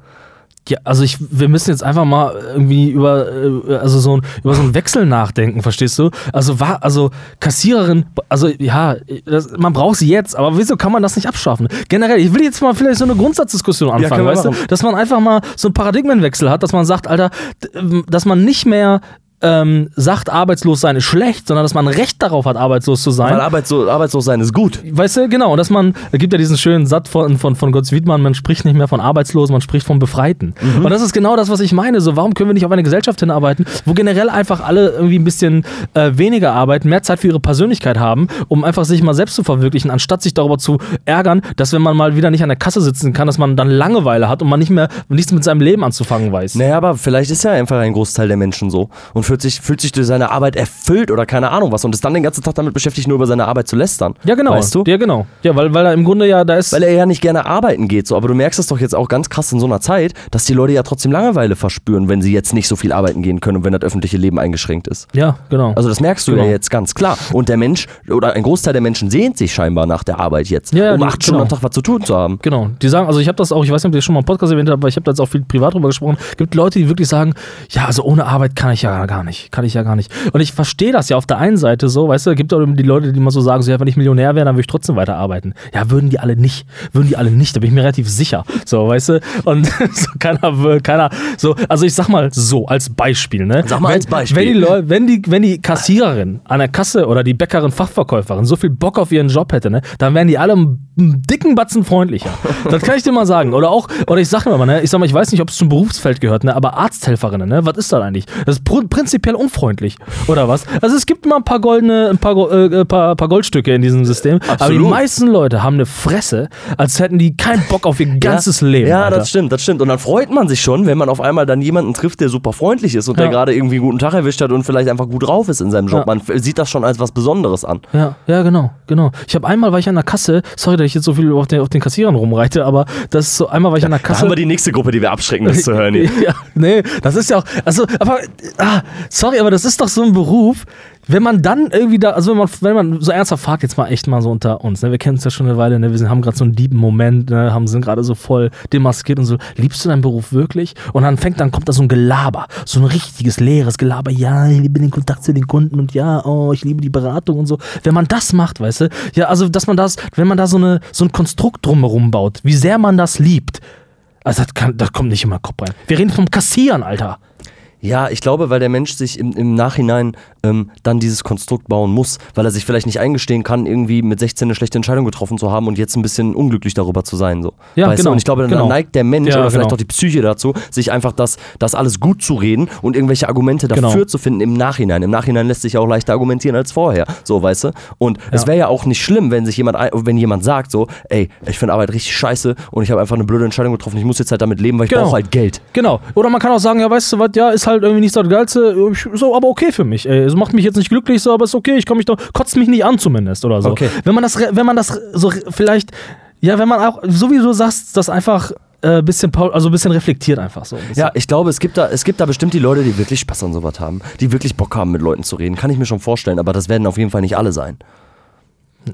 Ja, also ich, wir müssen jetzt einfach mal irgendwie über, äh, also so ein, über so einen Wechsel nachdenken, verstehst du? Also war, also Kassiererin, also ja, das, man braucht sie jetzt, aber wieso kann man das nicht abschaffen? Generell, ich will jetzt mal vielleicht so eine Grundsatzdiskussion anfangen, wir weißt du? machen. Dass man einfach mal so einen Paradigmenwechsel hat, dass man sagt, Alter, ähm, dass man nicht mehr ähm, sagt, arbeitslos sein ist schlecht, sondern dass man ein Recht darauf hat, arbeitslos zu sein. Weil arbeitslos, arbeitslos sein ist gut. Weißt du, genau, und dass man, es gibt ja diesen schönen Satz von, von, von Götz Wiedmann, man spricht nicht mehr von Arbeitslosen, man spricht von Befreiten. Mhm. Und das ist genau das, was ich meine. So, warum können wir nicht auf eine Gesellschaft hinarbeiten, wo generell einfach alle irgendwie ein bisschen äh, weniger arbeiten, mehr Zeit für ihre Persönlichkeit haben, um einfach sich mal selbst zu verwirklichen, anstatt sich darüber zu ärgern, dass wenn man mal wieder nicht an der Kasse sitzen kann, dass man dann Langeweile hat und man nicht mehr nichts mit seinem Leben anzufangen weiß. Naja, aber vielleicht ist ja einfach ein Großteil der Menschen so und fühlt sich, fühlt sich durch seine Arbeit erfüllt oder keine Ahnung was und ist dann den ganzen Tag damit beschäftigt, nur über seine Arbeit zu lästern. Ja, genau. Weißt du? Ja, genau. Ja, weil, weil er im Grunde ja, da ist. Weil er ja nicht gerne arbeiten geht, so. Aber du merkst es doch jetzt auch ganz krass in so einer Zeit, dass die Leute ja trotzdem Langeweile verspüren, wenn sie jetzt nicht so viel arbeiten gehen können und wenn das öffentliche Leben eingeschränkt ist. ja, genau. Also das merkst du Genau. ja jetzt ganz klar. Und der Mensch oder ein Großteil der Menschen sehnt sich scheinbar nach der Arbeit jetzt, Ja, ja, um acht Stunden genau. am Tag was zu tun zu haben. Genau, die sagen, also ich habe das auch, ich weiß nicht, ob ihr das schon mal im Podcast erwähnt habt, aber ich habe da jetzt auch viel privat drüber gesprochen. gibt Leute, die wirklich sagen, ja, also ohne Arbeit kann ich ja gar gar nicht. Kann ich ja gar nicht. Und ich verstehe das ja auf der einen Seite so, weißt du, es gibt auch die Leute, die immer so sagen, so, ja, wenn ich Millionär wäre, dann würde ich trotzdem weiterarbeiten. Ja, würden die alle nicht. Würden die alle nicht, da bin ich mir relativ sicher. So, weißt du? Und [LAUGHS] so, keiner, will- keiner, so, also ich sag mal so, als Beispiel, ne? Sag mal wenn, als Beispiel. Wenn die, Leu wenn, die, wenn die Kassiererin an der Kasse oder die Bäckerin, Fachverkäuferin so viel Bock auf ihren Job hätte, ne, dann wären die alle einen dicken Batzen freundlicher. Das kann ich dir mal sagen. Oder auch, oder ich sag mir mal, ne, ich sag mal, ich weiß nicht, ob es zum Berufsfeld gehört, ne, aber Arzthelferinnen, ne, was ist das eigentlich? Das ist pr prinzipiell unfreundlich. Oder was? Also es gibt immer ein paar goldene, ein paar, Go- äh, paar, paar Goldstücke in diesem System. Aber die Absolut. meisten Leute haben eine Fresse, als hätten die keinen Bock auf ihr [LAUGHS] ganzes Leben. Ja, Alter. das stimmt, das stimmt. Und dann freut man sich schon, wenn man auf einmal dann jemanden trifft, der super freundlich ist und Ja. der gerade irgendwie einen guten Tag erwischt hat und vielleicht einfach gut drauf ist in seinem Job. Ja. Man sieht das schon als was Besonderes an. Ja, ja, genau, genau. Ich habe einmal war ich an der Kasse, sorry, dass ich jetzt so viel auf den, auf den Kassierern rumreite, aber das ist so, einmal war ich an der Da Kasse. haben wir die nächste Gruppe, die wir abschrecken, das zu hören. [LAUGHS] Ja, nee, das ist ja auch, also, aber, ah, sorry, aber das ist doch so ein Beruf, wenn man dann irgendwie da, also wenn man, wenn man so ernsthaft fragt, jetzt mal echt mal so unter uns, ne, wir kennen es ja schon eine Weile, ne, wir sind, haben gerade so einen lieben Moment, ne, haben, sind gerade so voll demaskiert und so, liebst du deinen Beruf wirklich? Und dann fängt, dann kommt da so ein Gelaber, so ein richtiges, leeres Gelaber, ja, ich liebe den Kontakt zu den Kunden und ja, oh, ich liebe die Beratung und so. Wenn man das macht, weißt du, ja, also, dass man das, wenn man da so eine, so ein Konstrukt drumherum baut, wie sehr man das liebt, also das, kann, das kommt nicht in meinen Kopf rein. Wir reden vom Kassieren, Alter. Ja, ich glaube, weil der Mensch sich im, im Nachhinein ähm, dann dieses Konstrukt bauen muss, weil er sich vielleicht nicht eingestehen kann, irgendwie mit 16 eine schlechte Entscheidung getroffen zu haben und jetzt ein bisschen unglücklich darüber zu sein. So. Ja, weißt genau, Du? Und ich glaube, dann genau. neigt der Mensch Ja, oder vielleicht genau. auch die Psyche dazu, sich einfach das, das alles gut zu reden und irgendwelche Argumente dafür Genau. zu finden im Nachhinein. Im Nachhinein lässt sich ja auch leichter argumentieren als vorher. So, weißt du? Und es Ja. wäre ja auch nicht schlimm, wenn sich jemand, wenn jemand sagt, so, ey, ich finde Arbeit richtig scheiße und ich habe einfach eine blöde Entscheidung getroffen, ich muss jetzt halt damit leben, weil ich Genau. brauche halt Geld. Genau. Oder man kann auch sagen, ja, weißt du was, ja, ist halt irgendwie nicht so das Geilste, so, aber okay für mich. Ey. Es macht mich jetzt nicht glücklich, so, aber ist okay, ich komme mich doch, kotzt mich nicht an zumindest oder so. Okay. Wenn man das, wenn man das so vielleicht, ja, wenn man auch, so wie du sagst, das einfach äh, bisschen, also ein bisschen reflektiert einfach so. ein. Ja, ich glaube, es gibt, da, es gibt da bestimmt die Leute, die wirklich Spaß an sowas haben, die wirklich Bock haben, mit Leuten zu reden. Kann ich mir schon vorstellen, aber das werden auf jeden Fall nicht alle sein.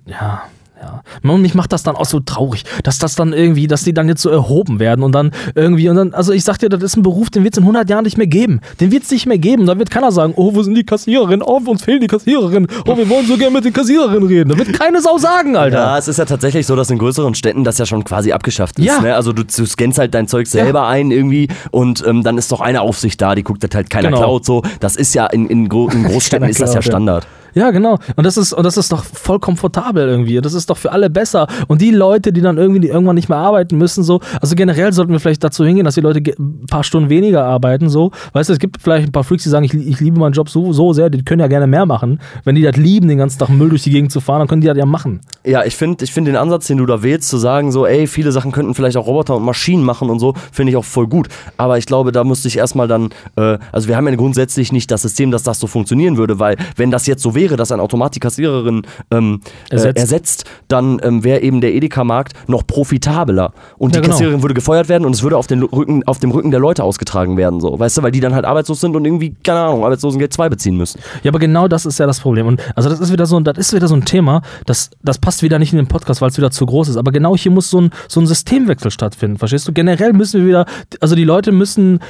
Ja, ja. Und mich macht das dann auch so traurig, dass das dann irgendwie, dass die dann jetzt so erhoben werden und dann irgendwie, und dann, also ich sag dir, das ist ein Beruf, den wird es in 100 Jahren nicht mehr geben. Den wird es nicht mehr geben. Da wird keiner sagen, oh, wo sind die Kassiererinnen? Oh, uns fehlen die Kassiererinnen. Oh, wir wollen so gerne mit den Kassiererinnen reden. Da wird keine Sau sagen, Alter. Ja, es ist ja tatsächlich so, dass in größeren Städten das ja schon quasi abgeschafft ist. Ja. Ne? Also du, du scannst halt dein Zeug selber ein irgendwie und ähm, dann ist doch eine Aufsicht da, die guckt, dass halt keiner Genau. klaut. So. Das ist ja in, in, Gro in [LAUGHS] Großstädten ist das ja ja. Standard. Ja, genau. Und das ist, und das ist doch voll komfortabel irgendwie. Das ist doch für alle besser. Und die Leute, die dann irgendwie die irgendwann nicht mehr arbeiten müssen, so, also generell sollten wir vielleicht dazu hingehen, dass die Leute ein paar Stunden weniger arbeiten, so. Weißt du, es gibt vielleicht ein paar Freaks, die sagen, ich, ich liebe meinen Job so, so sehr, die können ja gerne mehr machen. Wenn die das lieben, den ganzen Tag Müll durch die Gegend zu fahren, dann können die das ja machen. Ja, ich finde ich find den Ansatz, den du da wählst, zu sagen, so, ey, viele Sachen könnten vielleicht auch Roboter und Maschinen machen und so, finde ich auch voll gut. Aber ich glaube, da müsste ich erstmal dann, äh, also wir haben ja grundsätzlich nicht das System, dass das so funktionieren würde, weil wenn das jetzt so wäre, dass ein Automat die Kassiererin ähm, Ersetzt. Äh, ersetzt, dann ähm, wäre eben der Edeka-Markt noch profitabler. Und Ja, die genau. Kassiererin würde gefeuert werden und es würde auf, den Rücken, auf dem Rücken der Leute ausgetragen werden, so, weißt du, weil die dann halt arbeitslos sind und irgendwie, keine Ahnung, Arbeitslosengeld 2 beziehen müssen. Ja, aber genau das ist ja das Problem. Und also das ist wieder so, ein- das ist wieder so ein Thema, das, das passt wieder nicht in den Podcast, weil es wieder zu groß ist. Aber genau hier muss so ein, so ein Systemwechsel stattfinden. Verstehst du? Generell müssen wir wieder, also die Leute müssen.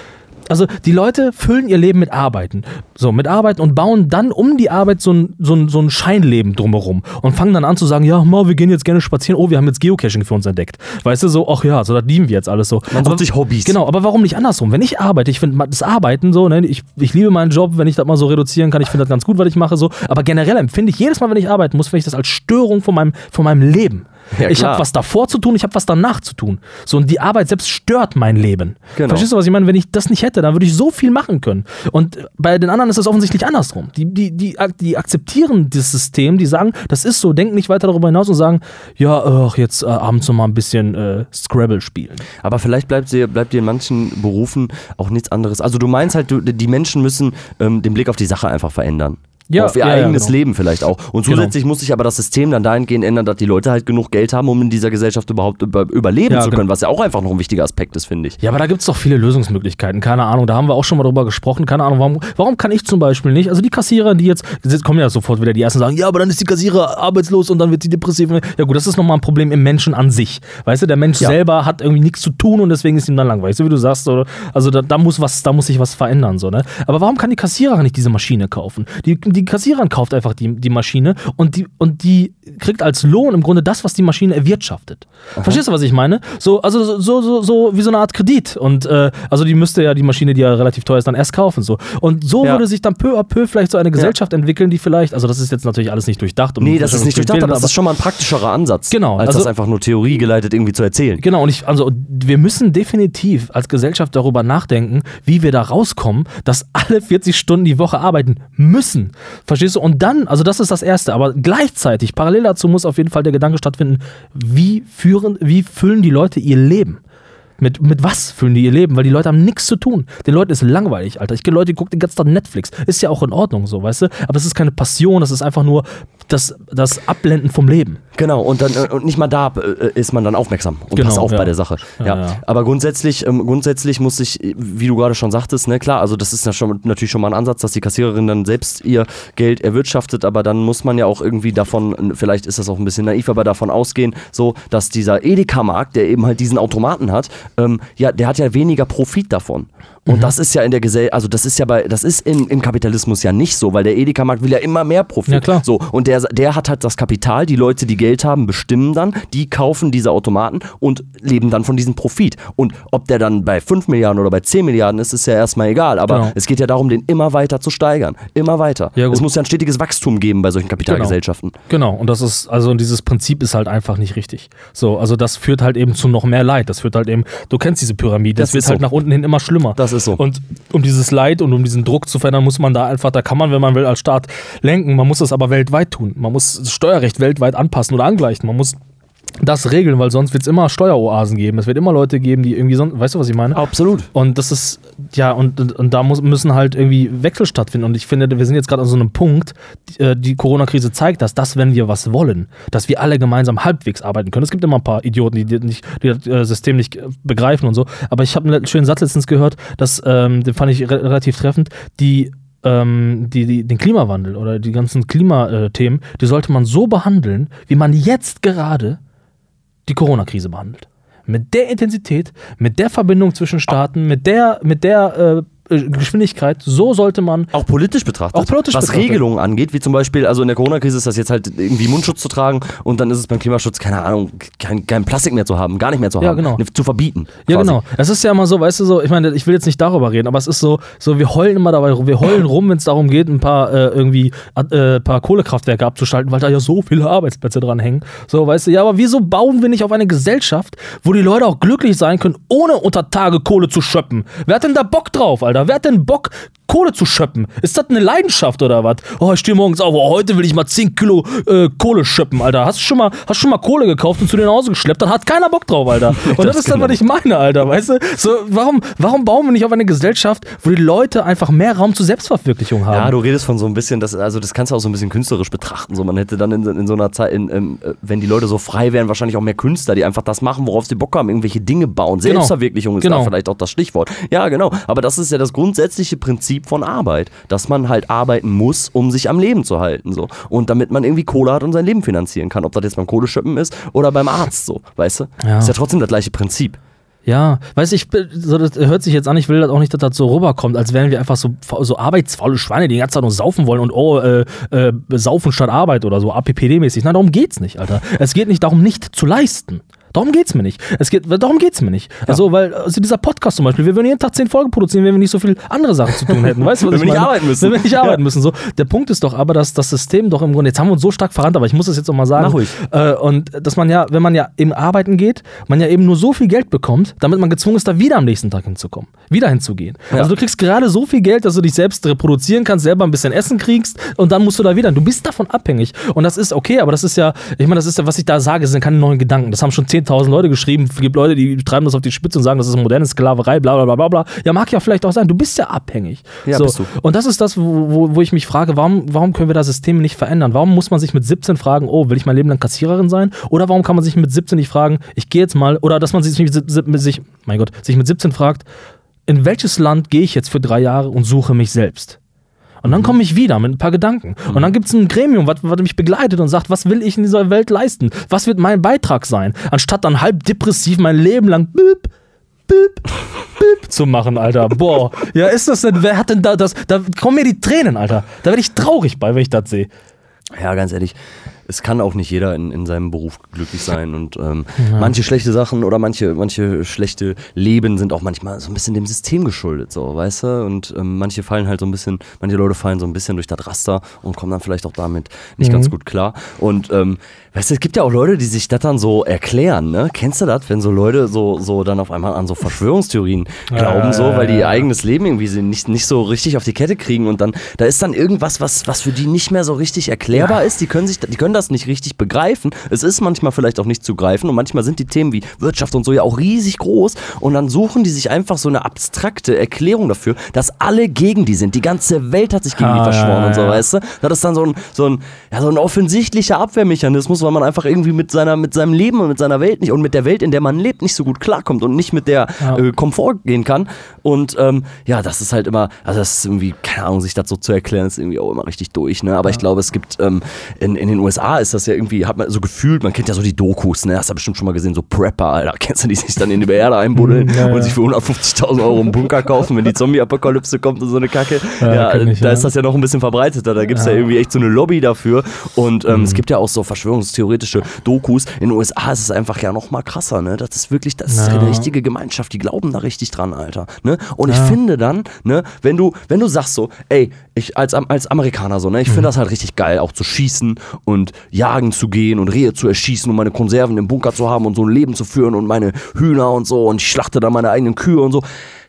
Also die Leute füllen ihr Leben mit Arbeiten. So, mit Arbeiten und bauen dann um die Arbeit so ein, so ein, so ein Scheinleben drumherum und fangen dann an zu sagen, ja, mal, wir gehen jetzt gerne spazieren, oh, wir haben jetzt Geocaching für uns entdeckt. Weißt du, so, ach ja, so, das lieben wir jetzt alles so. Man sucht sich Hobbys. Genau, aber warum nicht andersrum? Wenn ich arbeite, ich finde das Arbeiten so, ne, ich, ich liebe meinen Job, wenn ich das mal so reduzieren kann, ich finde das ganz gut, was ich mache, so. Aber generell empfinde ich jedes Mal, wenn ich arbeiten muss, finde ich das als Störung von meinem, von meinem Leben. Ja, ich habe was davor zu tun, ich habe was danach zu tun. So, und die Arbeit selbst stört mein Leben. Genau. Verstehst du, was ich meine? Wenn ich das nicht hätte, dann würde ich so viel machen können. Und bei den anderen ist es offensichtlich andersrum. Die, die, die, die akzeptieren das System, die sagen, das ist so, denken nicht weiter darüber hinaus und sagen, ja, ach, jetzt äh, abends noch mal ein bisschen äh, Scrabble spielen. Aber vielleicht bleibt dir, bleibt dir in manchen Berufen auch nichts anderes. Also du meinst halt, du, die Menschen müssen ähm, den Blick auf die Sache einfach verändern. Ja, auf ihr ja, ja, eigenes genau. Leben vielleicht auch. Und Genau. zusätzlich muss sich aber das System dann dahingehend ändern, dass die Leute halt genug Geld haben, um in dieser Gesellschaft überhaupt über, überleben Ja, zu genau. können, was ja auch einfach noch ein wichtiger Aspekt ist, finde ich. Ja, aber da gibt es doch viele Lösungsmöglichkeiten. Keine Ahnung, da haben wir auch schon mal drüber gesprochen. Keine Ahnung, warum, warum kann ich zum Beispiel nicht? Also die Kassierer, die jetzt, jetzt kommen ja sofort wieder die ersten sagen, ja, aber dann ist die Kassierer arbeitslos und dann wird sie depressiv. Ja gut, das ist nochmal ein Problem im Menschen an sich. Weißt du, der Mensch Ja. selber hat irgendwie nichts zu tun und deswegen ist ihm dann langweilig. So wie du sagst, so, also da, da muss was, da muss sich was verändern. So, ne? Aber warum kann die Kassiererin nicht diese Maschine kaufen? Die, die Kassiererin kauft einfach die, die Maschine und die, und die kriegt als Lohn im Grunde das, was die Maschine erwirtschaftet. Verstehst du, was ich meine? So, also so, so, so, so wie so eine Art Kredit. Und äh, also die müsste ja die Maschine, die ja relativ teuer ist, dann erst kaufen. So. Und so Ja. würde sich dann peu à peu vielleicht so eine Gesellschaft entwickeln, die vielleicht, also das ist jetzt natürlich alles nicht durchdacht. und Nee, das ist nicht durchdacht, aber das ist schon mal ein praktischerer Ansatz. Genau, Als also- das einfach nur theoriegeleitet irgendwie zu erzählen. Genau, und ich, also wir müssen definitiv als Gesellschaft darüber nachdenken, wie wir da rauskommen, dass alle 40 Stunden die Woche arbeiten müssen. Verstehst du? Und dann, also das ist das Erste, aber gleichzeitig, parallel dazu muss auf jeden Fall der Gedanke stattfinden, wie führen, wie füllen die Leute ihr Leben? Mit, mit was füllen die ihr Leben? Weil die Leute haben nichts zu tun. Den Leuten ist langweilig, Alter. Ich kenne Leute, die gucken den ganzen Tag Netflix. Ist ja auch in Ordnung so, weißt du? Aber es ist keine Passion, das ist einfach nur das, das Abblenden vom Leben. Genau, und dann äh, und nicht mal da äh, ist man dann aufmerksam und Genau, passt auf ja. bei der Sache. Ja, Ja, ja. Aber grundsätzlich, ähm, grundsätzlich muss ich, wie du gerade schon sagtest, ne, klar, also das ist ja schon, natürlich schon mal ein Ansatz, dass die Kassiererin dann selbst ihr Geld erwirtschaftet, aber dann muss man ja auch irgendwie davon, vielleicht ist das auch ein bisschen naiv, aber davon ausgehen, so, dass dieser Edeka-Markt, der eben halt diesen Automaten hat, ähm, ja, der hat ja weniger Profit davon. Mhm. Und das ist ja in der Gesellschaft, also das ist ja bei, das ist in, im Kapitalismus ja nicht so, weil der Edeka-Markt will ja immer mehr Profit. Ja, klar. So, und der, der hat halt das Kapital, die Leute, die Geld haben, bestimmen dann, die kaufen diese Automaten und leben dann von diesem Profit. Und ob der dann bei 5 Milliarden oder bei 10 Milliarden ist, ist ja erstmal egal. Aber Genau. es geht ja darum, den immer weiter zu steigern. Immer weiter. Ja, es muss ja ein stetiges Wachstum geben bei solchen Kapitalgesellschaften. Genau, und das ist, also dieses Prinzip ist halt einfach nicht richtig. So, also das führt halt eben zu noch mehr Leid. Das führt halt eben, du kennst diese Pyramide, das, Das wird halt so. nach unten hin immer schlimmer. Das ist so. Und um dieses Leid und um diesen Druck zu verändern, muss man da einfach, da kann man, wenn man will, als Staat lenken. Man muss das aber weltweit tun. Man muss das Steuerrecht weltweit anpassen oder angleichen. Man muss das regeln, weil sonst wird es immer Steueroasen geben. Es wird immer Leute geben, die irgendwie sonst, weißt du, was ich meine? Absolut. Und das ist, ja, und, und, und da muss, müssen halt irgendwie Wechsel stattfinden. Und ich finde, wir sind jetzt gerade an so einem Punkt, die, äh, die Corona-Krise zeigt das, dass wenn wir was wollen, dass wir alle gemeinsam halbwegs arbeiten können. Es gibt immer ein paar Idioten, die, die, nicht, die das äh, System nicht äh, begreifen und so. Aber ich habe einen schönen Satz letztens gehört, dass, ähm, den fand ich re relativ treffend, die ähm, die, die, den Klimawandel oder die ganzen Klimathemen, die sollte man so behandeln, wie man jetzt gerade die Corona-Krise behandelt. Mit der Intensität, mit der Verbindung zwischen Staaten, mit der, mit der äh, Geschwindigkeit, so sollte man. Auch politisch betrachtet. Auch politisch was betrachtet. Regelungen angeht, wie zum Beispiel, also in der Corona-Krise ist das jetzt halt irgendwie Mundschutz zu tragen und dann ist es beim Klimaschutz, keine Ahnung, kein, kein Plastik mehr zu haben, gar nicht mehr zu Ja, haben, genau. ne, zu verbieten. Ja, quasi. genau. Es ist ja immer so, weißt du, so, ich meine, ich will jetzt nicht darüber reden, aber es ist so, so wir heulen immer dabei, rum- wir heulen rum, wenn es darum geht, ein paar äh, irgendwie äh, paar Kohlekraftwerke abzuschalten, weil da ja so viele Arbeitsplätze dran hängen. So, weißt du, ja, aber wieso bauen wir nicht auf eine Gesellschaft, wo die Leute auch glücklich sein können, ohne unter Tage Kohle zu schöpfen? Wer hat denn da Bock drauf, Alter? Wer hat denn Bock, Kohle zu schöpfen? Ist das eine Leidenschaft oder was? Oh, ich stehe morgens auf, oh, heute will ich mal 10 Kilo äh, Kohle schöpfen, Alter. Hast du schon mal, hast schon mal Kohle gekauft und zu dir nach Hause geschleppt? Dann hat keiner Bock drauf, Alter. [LAUGHS] Und das, ist dann, was ich meine, Alter, weißt du? So, warum, warum bauen wir nicht auf eine Gesellschaft, wo die Leute einfach mehr Raum zur Selbstverwirklichung haben? Ja, du redest von so ein bisschen, das, also das kannst du auch so ein bisschen künstlerisch betrachten. So, man hätte dann in, in so einer Zeit, in, ähm, äh, wenn die Leute so frei wären, wahrscheinlich auch mehr Künstler, die einfach das machen, worauf sie Bock haben, irgendwelche Dinge bauen. Genau. Selbstverwirklichung ist Genau. da vielleicht auch das Stichwort. Ja, genau. Aber das ist ja das grundsätzliche Prinzip von Arbeit, dass man halt arbeiten muss, um sich am Leben zu halten. So. Und damit man irgendwie Kohle hat und sein Leben finanzieren kann. Ob das jetzt beim Kohleschöppen ist oder beim Arzt, so, weißt du? Ja. Ist ja trotzdem das gleiche Prinzip. Ja, weiß ich, so, das hört sich jetzt an, ich will das auch nicht, dass das so rüberkommt, als wären wir einfach so, so arbeitsfaule Schweine, die die ganze Zeit nur saufen wollen und oh, äh, äh, saufen statt Arbeit oder so, APPD-mäßig. Nein, darum geht's nicht, Alter. Es geht nicht darum, nicht zu leisten. Darum geht's mir nicht. Es geht, darum geht's mir nicht. Also, weil, also dieser Podcast zum Beispiel, wir würden jeden Tag zehn Folgen produzieren, wenn wir nicht so viel andere Sachen zu tun hätten. Weißt du, was Wenn ich wir nicht meine? arbeiten müssen. Wenn wir nicht arbeiten müssen. So. Der Punkt ist doch aber, dass das System doch im Grunde, jetzt haben wir uns so stark verrannt, aber ich muss das jetzt auch mal sagen. Mach ruhig. Äh, und dass man ja, wenn man ja eben arbeiten geht, man ja eben nur so viel Geld bekommt, damit man gezwungen ist, da wieder am nächsten Tag hinzukommen, wieder hinzugehen. Ja. Also du kriegst gerade so viel Geld, dass du dich selbst reproduzieren kannst, selber ein bisschen Essen kriegst und dann musst du da wieder. Du bist davon abhängig. Und das ist okay, aber das ist ja, ich meine, das ist ja, was ich da sage, sind keine neuen Gedanken. Das haben schon 10.000 10.000 Leute geschrieben. Es gibt Leute, die treiben das auf die Spitze und sagen, das ist moderne Sklaverei, bla, bla, bla, bla, bla. Ja, mag ja vielleicht auch sein. Du bist ja abhängig. Ja, so. bist du. Und das ist das, wo, wo, ich mich frage, warum, warum können wir das System nicht verändern? Warum muss man sich mit 17 fragen, oh, will ich mein Leben lang Kassiererin sein? Oder warum kann man sich mit 17 nicht fragen, ich gehe jetzt mal, oder dass man sich, sich, mein Gott, sich mit 17 fragt, in welches Land gehe ich jetzt für drei Jahre und suche mich selbst? Und dann komme ich wieder mit ein paar Gedanken. Und dann gibt es ein Gremium, was, was mich begleitet und sagt, was will ich in dieser Welt leisten? Was wird mein Beitrag sein? Anstatt dann halb depressiv mein Leben lang büb, büb, büb zu machen, Alter. Boah, ja, ist das denn, wer hat denn da das, da kommen mir die Tränen, Alter. Da werde ich traurig bei, wenn ich das sehe. Ja, ganz ehrlich, es kann auch nicht jeder in, in seinem Beruf glücklich [LAUGHS] sein und ähm, manche schlechte Sachen oder manche, manche schlechte Leben sind auch manchmal so ein bisschen dem System geschuldet, so, weißt du? Und ähm, manche fallen halt so ein bisschen, manche Leute fallen so ein bisschen durch das Raster und kommen dann vielleicht auch damit nicht ganz gut klar. Und ähm, weißt du, es gibt ja auch Leute, die sich das dann so erklären, ne? Kennst du das, wenn so Leute so, so dann auf einmal an so Verschwörungstheorien [LAUGHS] glauben, so, weil die ihr eigenes Leben irgendwie nicht, nicht so richtig auf die Kette kriegen und dann, da ist dann irgendwas, was, was für die nicht mehr so richtig erklärbar ist. Die können sich, die können das nicht richtig begreifen. Es ist manchmal vielleicht auch nicht zu greifen und manchmal sind die Themen wie Wirtschaft und so ja auch riesig groß und dann suchen die sich einfach so eine abstrakte Erklärung dafür, dass alle gegen die sind. Die ganze Welt hat sich gegen die Ah, verschworen ja, und so, ja. weißt du? Das ist dann so ein, so ein, ja, so ein offensichtlicher Abwehrmechanismus, weil man einfach irgendwie mit seiner, mit seinem Leben und mit seiner Welt nicht und mit der Welt, in der man lebt, nicht so gut klarkommt und nicht mit der Ja. äh, Komfort gehen kann. Und ähm, ja, das ist halt immer, also das ist irgendwie, keine Ahnung, sich das so zu erklären, ist irgendwie auch immer richtig durch, ne? Aber ich glaube, es gibt, ähm, in, in den USA ist das ja irgendwie, hat man so gefühlt, man kennt ja so die Dokus, ne? Hast du bestimmt schon mal gesehen, so Prepper, Alter, [LAUGHS] kennst du, die sich dann in die Erde einbuddeln Mhm, ja, und ja. sich für 150.000 Euro einen Bunker kaufen, wenn die Zombie-Apokalypse kommt und so eine Kacke. Ja, Ja, ich, da ja. ist das ja noch ein bisschen verbreiteter, da gibt es ja. Ja. irgendwie echt so eine Lobby dafür und ähm, Mhm. es gibt ja auch so verschwörungstheoretische Dokus. In den USA ist es einfach ja noch mal krasser, ne? Das ist wirklich, das ist Ja. eine richtige Gemeinschaft, die glauben da richtig dran, Alter. Ne? Und ich Ja. finde dann, ne, wenn du, wenn du sagst so, ey, ich als, als Amerikaner so, ne, ich Mhm. finde das halt richtig geil, auch zu schießen und jagen zu gehen und Rehe zu erschießen und meine Konserven im Bunker zu haben und so ein Leben zu führen und meine Hühner und so und ich schlachte dann meine eigenen Kühe und so.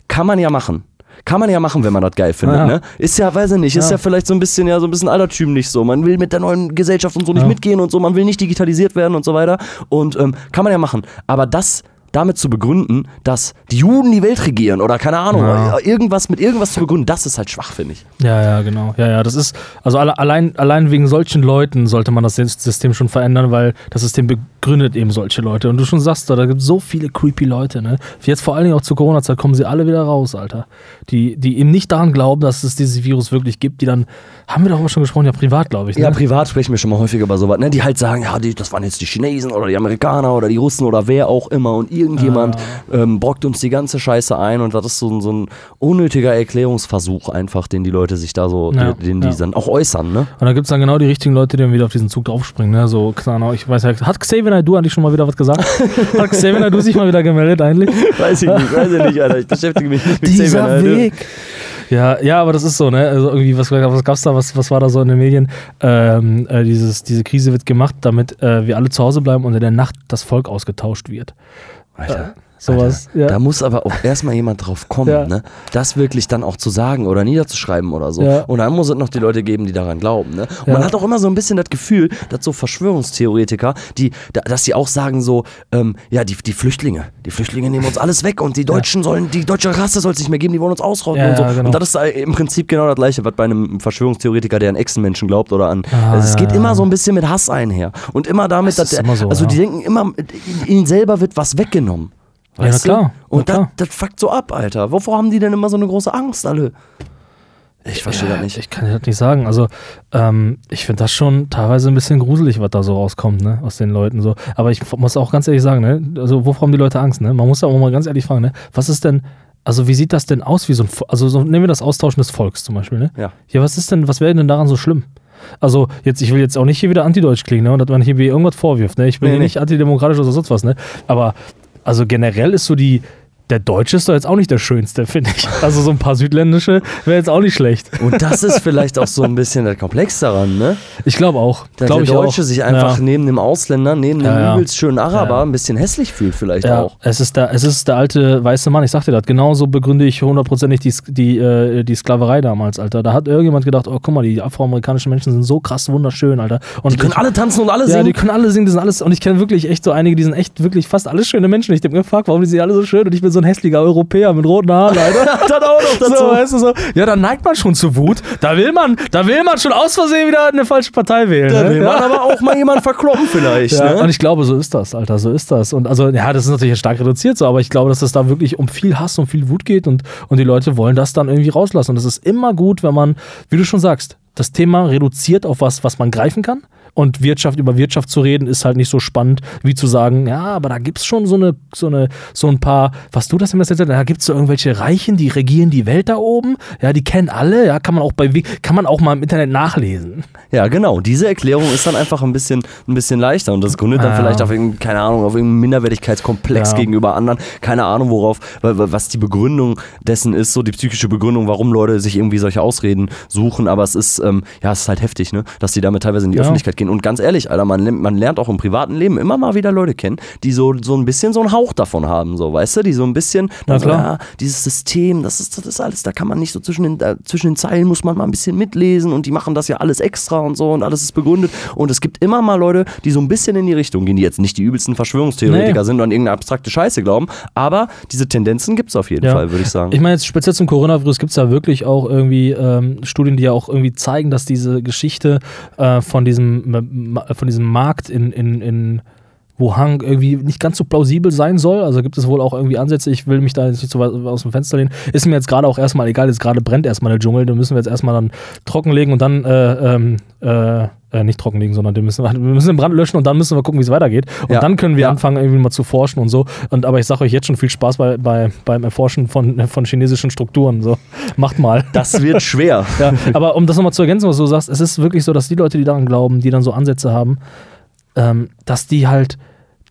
Kann man ja machen. Kann man ja machen, wenn man das geil findet, Ja. ne? Ist ja, weiß ich nicht, ist Ja. ja vielleicht so ein bisschen, ja, so ein bisschen altertümlich so. Man will mit der neuen Gesellschaft und so nicht Ja. mitgehen und so, man will nicht digitalisiert werden und so weiter. Und ähm, kann man ja machen. Aber das damit zu begründen, dass die Juden die Welt regieren oder keine Ahnung, Ja. irgendwas mit irgendwas zu begründen, das ist halt schwach, finde ich. Ja, ja, genau. Ja, ja, das ist, also alle, allein, allein wegen solchen Leuten sollte man das System schon verändern, weil das System begründet eben solche Leute. Und du schon sagst, da gibt es so viele creepy Leute, ne? Jetzt vor allen Dingen auch zur Corona-Zeit kommen sie alle wieder raus, Alter. Die, die eben nicht daran glauben, dass es dieses Virus wirklich gibt, die dann, haben wir darüber schon gesprochen, ja, privat, glaube ich. Ne? Ja, privat sprechen wir schon mal häufiger über sowas, ne? Die halt sagen, ja, die, das waren jetzt die Chinesen oder die Amerikaner oder die Russen oder wer auch immer und irgendjemand ähm, brockt uns die ganze Scheiße ein und das ist so, ein- so ein unnötiger Erklärungsversuch einfach, den die Leute sich da so, Ja, den, die ja. dann auch äußern, ne? Und da gibt es dann genau die richtigen Leute, die dann wieder auf diesen Zug draufspringen. Ne? So, keine Ahnung, ich weiß ja, hat Xavier Naidoo eigentlich schon mal wieder was gesagt? [LAUGHS] hat Xavier Naidoo sich mal wieder gemeldet eigentlich? Weiß ich nicht, weiß ich nicht, Alter. Ich beschäftige mich nicht mit Dieser Xavier Naidoo. Weg. Ja, ja, aber das ist so, ne? Also irgendwie, was, was gab's da, was, was war da so in den Medien? Ähm, äh, dieses, diese Krise wird gemacht, damit äh, wir alle zu Hause bleiben und in der Nacht das Volk ausgetauscht wird. Alter. Sowas, Alter, ja. Da muss aber auch erstmal jemand drauf kommen, Ja. ne? das wirklich dann auch zu sagen oder niederzuschreiben oder so. Ja. Und dann muss es noch die Leute geben, die daran glauben. Ne? Und man hat auch immer so ein bisschen das Gefühl, dass so Verschwörungstheoretiker, die, da- dass sie auch sagen so, ähm, ja, die, die Flüchtlinge, die Flüchtlinge nehmen uns alles weg und die Deutschen sollen, die deutsche Rasse soll es nicht mehr geben, die wollen uns ausrotten und so. genau. Und das ist äh, im Prinzip genau das gleiche, was bei einem Verschwörungstheoretiker, der an Echsenmenschen glaubt oder an. Ah, also es geht immer so ein bisschen mit Hass einher. Und immer damit, Das dass der, so, also die denken immer, ihnen selber wird was weggenommen. Ja, Weißt na du? klar, Und na das, das fuckt so ab, Alter. Wovor haben die denn immer so eine große Angst, alle? Ich verstehe ja, das nicht. Ich kann dir das nicht sagen. Also, ähm, ich finde das schon teilweise ein bisschen gruselig, was da so rauskommt, ne, aus den Leuten so. Aber ich muss auch ganz ehrlich sagen, ne, also wovor haben die Leute Angst, ne? Man muss ja auch mal ganz ehrlich fragen, ne, was ist denn, also wie sieht das denn aus, wie so ein, also so, nehmen wir das Austauschen des Volks zum Beispiel, ne? Ja. Ja, was ist denn, was wäre denn daran so schlimm? Also, jetzt, ich will jetzt auch nicht hier wieder antideutsch klingen, ne? Und dass man hier irgendwas vorwirft, ne? Ich bin Nee, hier nee. nicht antidemokratisch oder sonst was, ne? Aber, also generell ist so die, der Deutsche ist doch jetzt auch nicht der Schönste, finde ich. Also so ein paar südländische wäre jetzt auch nicht schlecht. Und das ist vielleicht auch so ein bisschen der Komplex daran, ne? Ich glaube auch. Dass Glaub der Deutsche auch. sich einfach Ja. neben dem Ausländer, neben dem Ja, ja. übelst schönen Araber Ja. ein bisschen hässlich fühlt vielleicht Ja, auch. es ist, der, es ist der alte weiße Mann, ich sag dir das. Genauso begründe ich hundertprozentig die, die, äh, die Sklaverei damals, Alter. Da hat irgendjemand gedacht, oh, guck mal, die afroamerikanischen Menschen sind so krass wunderschön, Alter. Und Die können ich- alle tanzen und alle Ja, die singen. können alle singen, die sind alles. Und ich kenne wirklich echt so einige, die sind echt wirklich fast alles schöne Menschen. Ich denke mir, fuck, warum sind die alle so schön? Und ich bin so ein hässlicher Europäer mit roten Haaren, Alter. [LAUGHS] Dann auch noch dazu. So, weißt du, so. Ja, dann neigt man schon zu Wut. Da will man, da will man schon aus Versehen wieder eine falsche Partei wählen. Da ne? will ja. man aber auch mal jemanden verkloppen vielleicht. Ja, ne? und ich glaube, so ist das, Alter, so ist das. Und also, ja, das ist natürlich stark reduziert so, aber ich glaube, dass es da wirklich um viel Hass und viel Wut geht und, und die Leute wollen das dann irgendwie rauslassen. Und es ist immer gut, wenn man, wie du schon sagst, das Thema reduziert auf was, was man greifen kann. Und Wirtschaft über Wirtschaft zu reden, ist halt nicht so spannend, wie zu sagen, ja, aber da gibt es schon so eine, so eine, so ein paar, was du das immer erzählt hast, da gibt es so irgendwelche Reichen, die regieren die Welt da oben, ja, die kennen alle, ja, kann man auch bei kann man auch mal im Internet nachlesen. Ja, genau. Diese Erklärung ist dann einfach ein bisschen, ein bisschen leichter und das gründet dann Ja. vielleicht auf irgendeinen, keine Ahnung, auf irgendeinen Minderwertigkeitskomplex Ja. gegenüber anderen. Keine Ahnung, worauf, wa- wa- was die Begründung dessen ist, so die psychische Begründung, warum Leute sich irgendwie solche Ausreden suchen. Aber es ist, ähm, ja, es ist halt heftig, ne, dass die damit teilweise in die Ja. Öffentlichkeit gehen. Und ganz ehrlich, Alter, man, lernt- man lernt auch im privaten Leben immer mal wieder Leute kennen, die so, so ein bisschen so einen Hauch davon haben, so, weißt du, die so ein bisschen, Na so, klar. ja, dieses System, das ist, das ist alles, da kann man nicht so zwischen den, äh, zwischen den Zeilen muss man mal ein bisschen mitlesen und die machen das ja alles extra und so und alles ist begründet. Und es gibt immer mal Leute, die so ein bisschen in die Richtung gehen, die jetzt nicht die übelsten Verschwörungstheoretiker Nee. sind und an irgendeine abstrakte Scheiße glauben, aber diese Tendenzen gibt es auf jeden Ja. Fall, würde ich sagen. Ich meine, jetzt speziell zum Coronavirus gibt es ja wirklich auch irgendwie ähm, Studien, die ja auch irgendwie zeigen, dass diese Geschichte äh, von, diesem, äh, von diesem Markt in, in, in Wuhan irgendwie nicht ganz so plausibel sein soll. Also gibt es wohl auch irgendwie Ansätze. Ich will mich da jetzt nicht so weit aus dem Fenster lehnen. Ist mir jetzt gerade auch erstmal egal. Jetzt gerade brennt erstmal der Dschungel. Den müssen wir jetzt erstmal dann trockenlegen und dann äh, ähm, äh, äh, nicht trockenlegen, sondern den müssen wir, [LAUGHS] wir müssen den Brand löschen und dann müssen wir gucken, wie es weitergeht. Und Ja. dann können wir Ja. anfangen, irgendwie mal zu forschen und so. Und aber ich sage euch jetzt schon viel Spaß bei, bei, beim Erforschen von, von chinesischen Strukturen. So, [LAUGHS] macht mal. das wird schwer. [LAUGHS] Ja, aber um das nochmal zu ergänzen, was du sagst, es ist wirklich so, dass die Leute, die daran glauben, die dann so Ansätze haben, ähm, dass die halt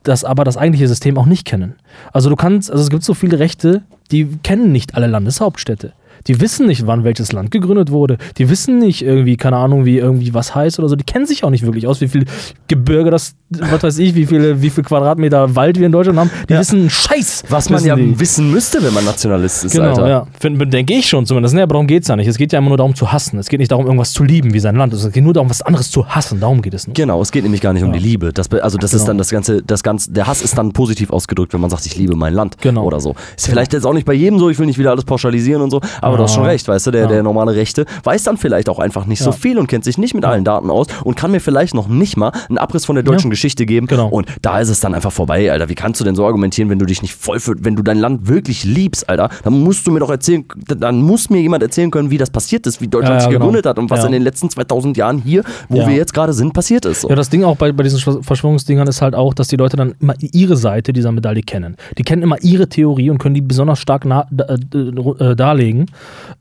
das aber das eigentliche System auch nicht kennen. Also du kannst, also es gibt so viele Rechte, die kennen nicht alle Landeshauptstädte. Die wissen nicht, wann welches Land gegründet wurde. Die wissen nicht irgendwie, keine Ahnung, wie irgendwie was heißt oder so. Die kennen sich auch nicht wirklich aus, wie viel Gebirge das, was weiß ich, wie viele, wie viel Quadratmeter Wald wir in Deutschland haben. Die Ja. wissen Scheiß. Was man ja die. wissen müsste, wenn man Nationalist ist, Genau, Alter. ja. Denke ich schon zumindest. Nee, aber darum geht es ja nicht. Es geht ja immer nur darum zu hassen. Es geht nicht darum, irgendwas zu lieben wie sein Land. Es geht nur darum, was anderes zu hassen. Darum geht es nur. Genau, es geht nämlich gar nicht um Ja. die Liebe. Das, also das ist Genau. dann das ganze, das ganze, der Hass ist dann positiv ausgedrückt, wenn man sagt, ich liebe mein Land Genau. oder so. Ist vielleicht jetzt auch nicht bei jedem so, ich will nicht wieder alles pauschalisieren und so, aber du hast schon Ja. recht, weißt du, der, Ja. der normale Rechte weiß dann vielleicht auch einfach nicht so Ja. viel und kennt sich nicht mit allen Daten aus und kann mir vielleicht noch nicht mal einen Abriss von der deutschen. Geschichte geben. Genau. Und da ist es dann einfach vorbei, Alter. Wie kannst du denn so argumentieren, wenn du dich nicht voll für, wenn du dein Land wirklich liebst, Alter, dann musst du mir doch erzählen, dann muss mir jemand erzählen können, wie das passiert ist, wie Deutschland sich genau. gegründet hat und was in den letzten 2000 Jahren hier, wo wir jetzt gerade sind, passiert ist. So. Ja, das Ding auch bei, bei diesen Verschw- Verschwörungsdingern ist halt auch, dass die Leute dann immer ihre Seite dieser Medaille kennen. Die kennen immer ihre Theorie und können die besonders stark na, äh, äh, darlegen,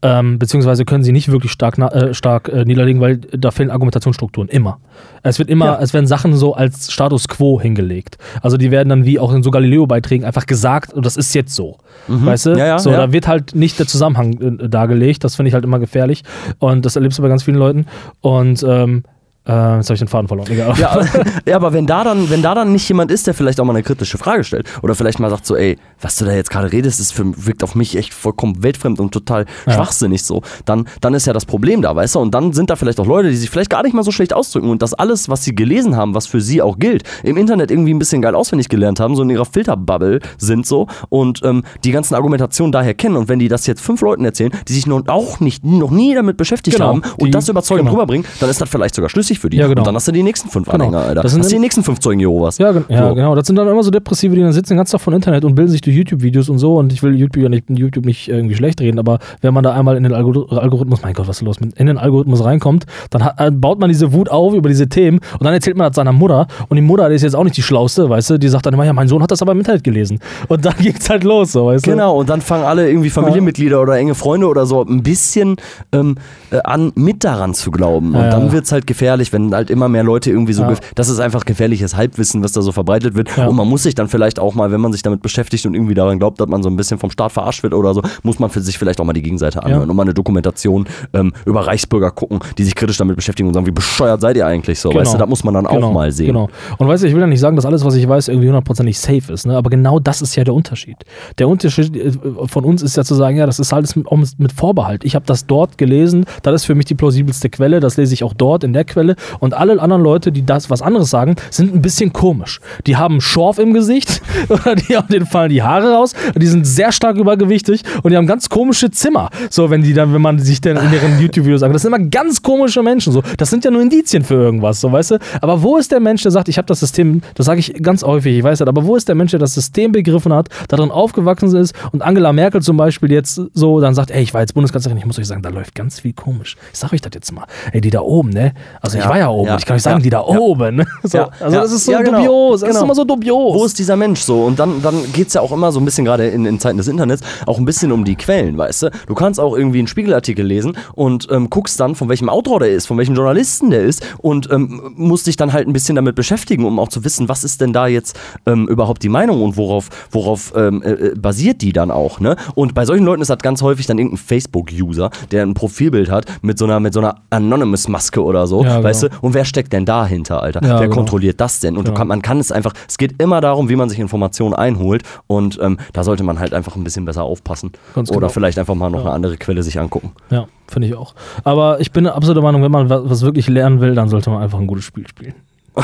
ähm, beziehungsweise können sie nicht wirklich stark, na, äh, stark äh, niederlegen, weil da fehlen Argumentationsstrukturen. Immer. Es wird immer, Ja. es werden Sachen so als Status quo hingelegt. Also die werden dann wie auch in so Galileo-Beiträgen einfach gesagt, und das ist jetzt so. Weißt du? Mhm. Ja, ja, so, da wird halt nicht der Zusammenhang äh, dargelegt. Das finde ich halt immer gefährlich. Und das erlebst du bei ganz vielen Leuten. Und ähm, äh, jetzt habe ich den Faden verloren. Egal. Ja, [LAUGHS] ja, aber wenn da, dann, wenn da dann nicht jemand ist, der vielleicht auch mal eine kritische Frage stellt oder vielleicht mal sagt so, ey, was du da jetzt gerade redest, ist für, wirkt auf mich echt vollkommen weltfremd und total Ja. schwachsinnig so, dann, dann ist ja das Problem da, weißt du? Und dann sind da vielleicht auch Leute, die sich vielleicht gar nicht mal so schlecht ausdrücken und das alles, was sie gelesen haben, was für sie auch gilt, im Internet irgendwie ein bisschen geil auswendig gelernt haben, so in ihrer Filterbubble sind so und ähm, die ganzen Argumentationen daher kennen und wenn die das jetzt fünf Leuten erzählen, die sich noch auch nicht, noch nie damit beschäftigt Genau, haben und die- das überzeugend genau. rüberbringen, dann ist das vielleicht sogar schlüssig für die. Ja, genau. Und dann hast du die nächsten fünf Genau. Anhänger, Alter. Das sind hast die nächsten fünf Zeugen Jehovas. Ja, gen- ja So. genau. Das sind dann immer so Depressive, die dann sitzen den ganzen Tag von Internet und bilden sich durch YouTube-Videos und so. Und ich will YouTube ja nicht, YouTube nicht irgendwie schlecht reden, aber wenn man da einmal in den Algor- Algorithmus, mein Gott, was ist los, mit, in den Algorithmus reinkommt, dann hat, äh, baut man diese Wut auf über diese Themen und dann erzählt man das seiner Mutter. Und die Mutter, die ist jetzt auch nicht die Schlauste, weißt du, die sagt dann immer, ja, mein Sohn hat das aber im Internet gelesen. Und dann [LAUGHS] geht's halt los, so, weißt du. Genau, und dann fangen alle irgendwie Familienmitglieder oder enge Freunde oder so ein bisschen ähm, äh, an, mit daran zu glauben. Und Ja, dann ja. wird es halt gefährlich, gefährlich, wenn halt immer mehr Leute irgendwie so, Ja. das ist einfach gefährliches Halbwissen, was da so verbreitet wird. Ja. Und man muss sich dann vielleicht auch mal, wenn man sich damit beschäftigt und irgendwie daran glaubt, dass man so ein bisschen vom Staat verarscht wird oder so, muss man für sich vielleicht auch mal die Gegenseite anhören und mal eine Dokumentation ähm, über Reichsbürger gucken, die sich kritisch damit beschäftigen und sagen, wie bescheuert seid ihr eigentlich so, weißt du, da muss man dann auch mal sehen. Genau. Und weißt du, ich will ja nicht sagen, dass alles, was ich weiß, irgendwie hundertprozentig safe ist, ne? aber genau das ist ja der Unterschied. Der Unterschied äh, von uns ist ja zu sagen, ja, das ist alles mit Vorbehalt. Ich habe das dort gelesen, das ist für mich die plausibelste Quelle, das lese ich auch dort in der Quelle und alle anderen Leute, die das was anderes sagen, sind ein bisschen komisch. Die haben Schorf im Gesicht [LAUGHS] oder die haben denen fallen die Haare raus, die sind sehr stark übergewichtig und die haben ganz komische Zimmer. So, wenn die dann, wenn man sich dann in ihren [LAUGHS] YouTube-Videos sagt, das sind immer ganz komische Menschen. So, das sind ja nur Indizien für irgendwas, so weißt du. Aber wo ist der Mensch, der sagt, ich habe das System, das sage ich ganz häufig, ich weiß das, aber wo ist der Mensch, der das System begriffen hat, darin aufgewachsen ist und Angela Merkel zum Beispiel jetzt so dann sagt, ey, ich war jetzt Bundeskanzlerin, ich muss euch sagen, da läuft ganz viel komisch. Ich sag euch das jetzt mal. Ey, die da oben, ne? Also ich Ja, war ja oben, ich kann euch sagen, die da oben. [LAUGHS] So, Ja, also das ist so ja, genau, dubios, das ist genau. immer so dubios. Wo ist dieser Mensch so? Und dann, dann geht es ja auch immer so ein bisschen, gerade in, in Zeiten des Internets, auch ein bisschen um die Quellen, weißt du? Du kannst auch irgendwie einen Spiegelartikel lesen und ähm, guckst dann, von welchem Autor der ist, von welchem Journalisten der ist und ähm, musst dich dann halt ein bisschen damit beschäftigen, um auch zu wissen, was ist denn da jetzt ähm, überhaupt die Meinung und worauf, worauf ähm, äh, äh, basiert die dann auch, ne? Und bei solchen Leuten ist das ganz häufig dann irgendein Facebook-User, der ein Profilbild hat mit so einer, mit so einer Anonymous-Maske oder so, Ja, weißt genau. du? Und wer steckt denn dahinter, Alter? Ja, wer genau. kontrolliert das denn? Und du Genau. kann, man kann es einfach, es geht immer darum, wie man sich Informationen einholt und ähm, da sollte man halt einfach ein bisschen besser aufpassen. Ganz Oder genau. vielleicht einfach mal noch eine andere Quelle sich angucken. Ja, finde ich auch. Aber ich bin absolut der Meinung, wenn man wa- was wirklich lernen will, dann sollte man einfach ein gutes Spiel spielen. [LAUGHS]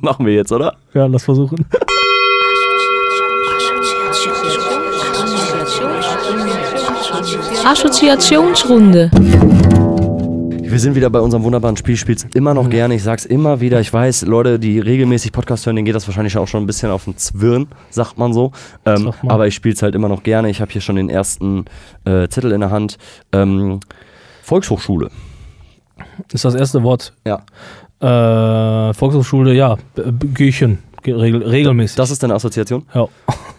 Machen wir jetzt, oder? Ja, lass versuchen. Assoziationsrunde. Wir sind wieder bei unserem wunderbaren Spiel, spiel's immer Mhm. noch gerne. Ich sag's immer wieder. Ich weiß, Leute, die regelmäßig Podcast hören, denen geht das wahrscheinlich auch schon ein bisschen auf den Zwirn, sagt man so. Ähm, aber ich spiel's halt immer noch gerne. Ich habe hier schon den ersten äh, Zettel in der Hand. Ähm, Volkshochschule. Ist das erste Wort. Ja. Äh, Volkshochschule, ja, gehe ich hin. Ge- Regel, regelmäßig. Das ist deine Assoziation? ja.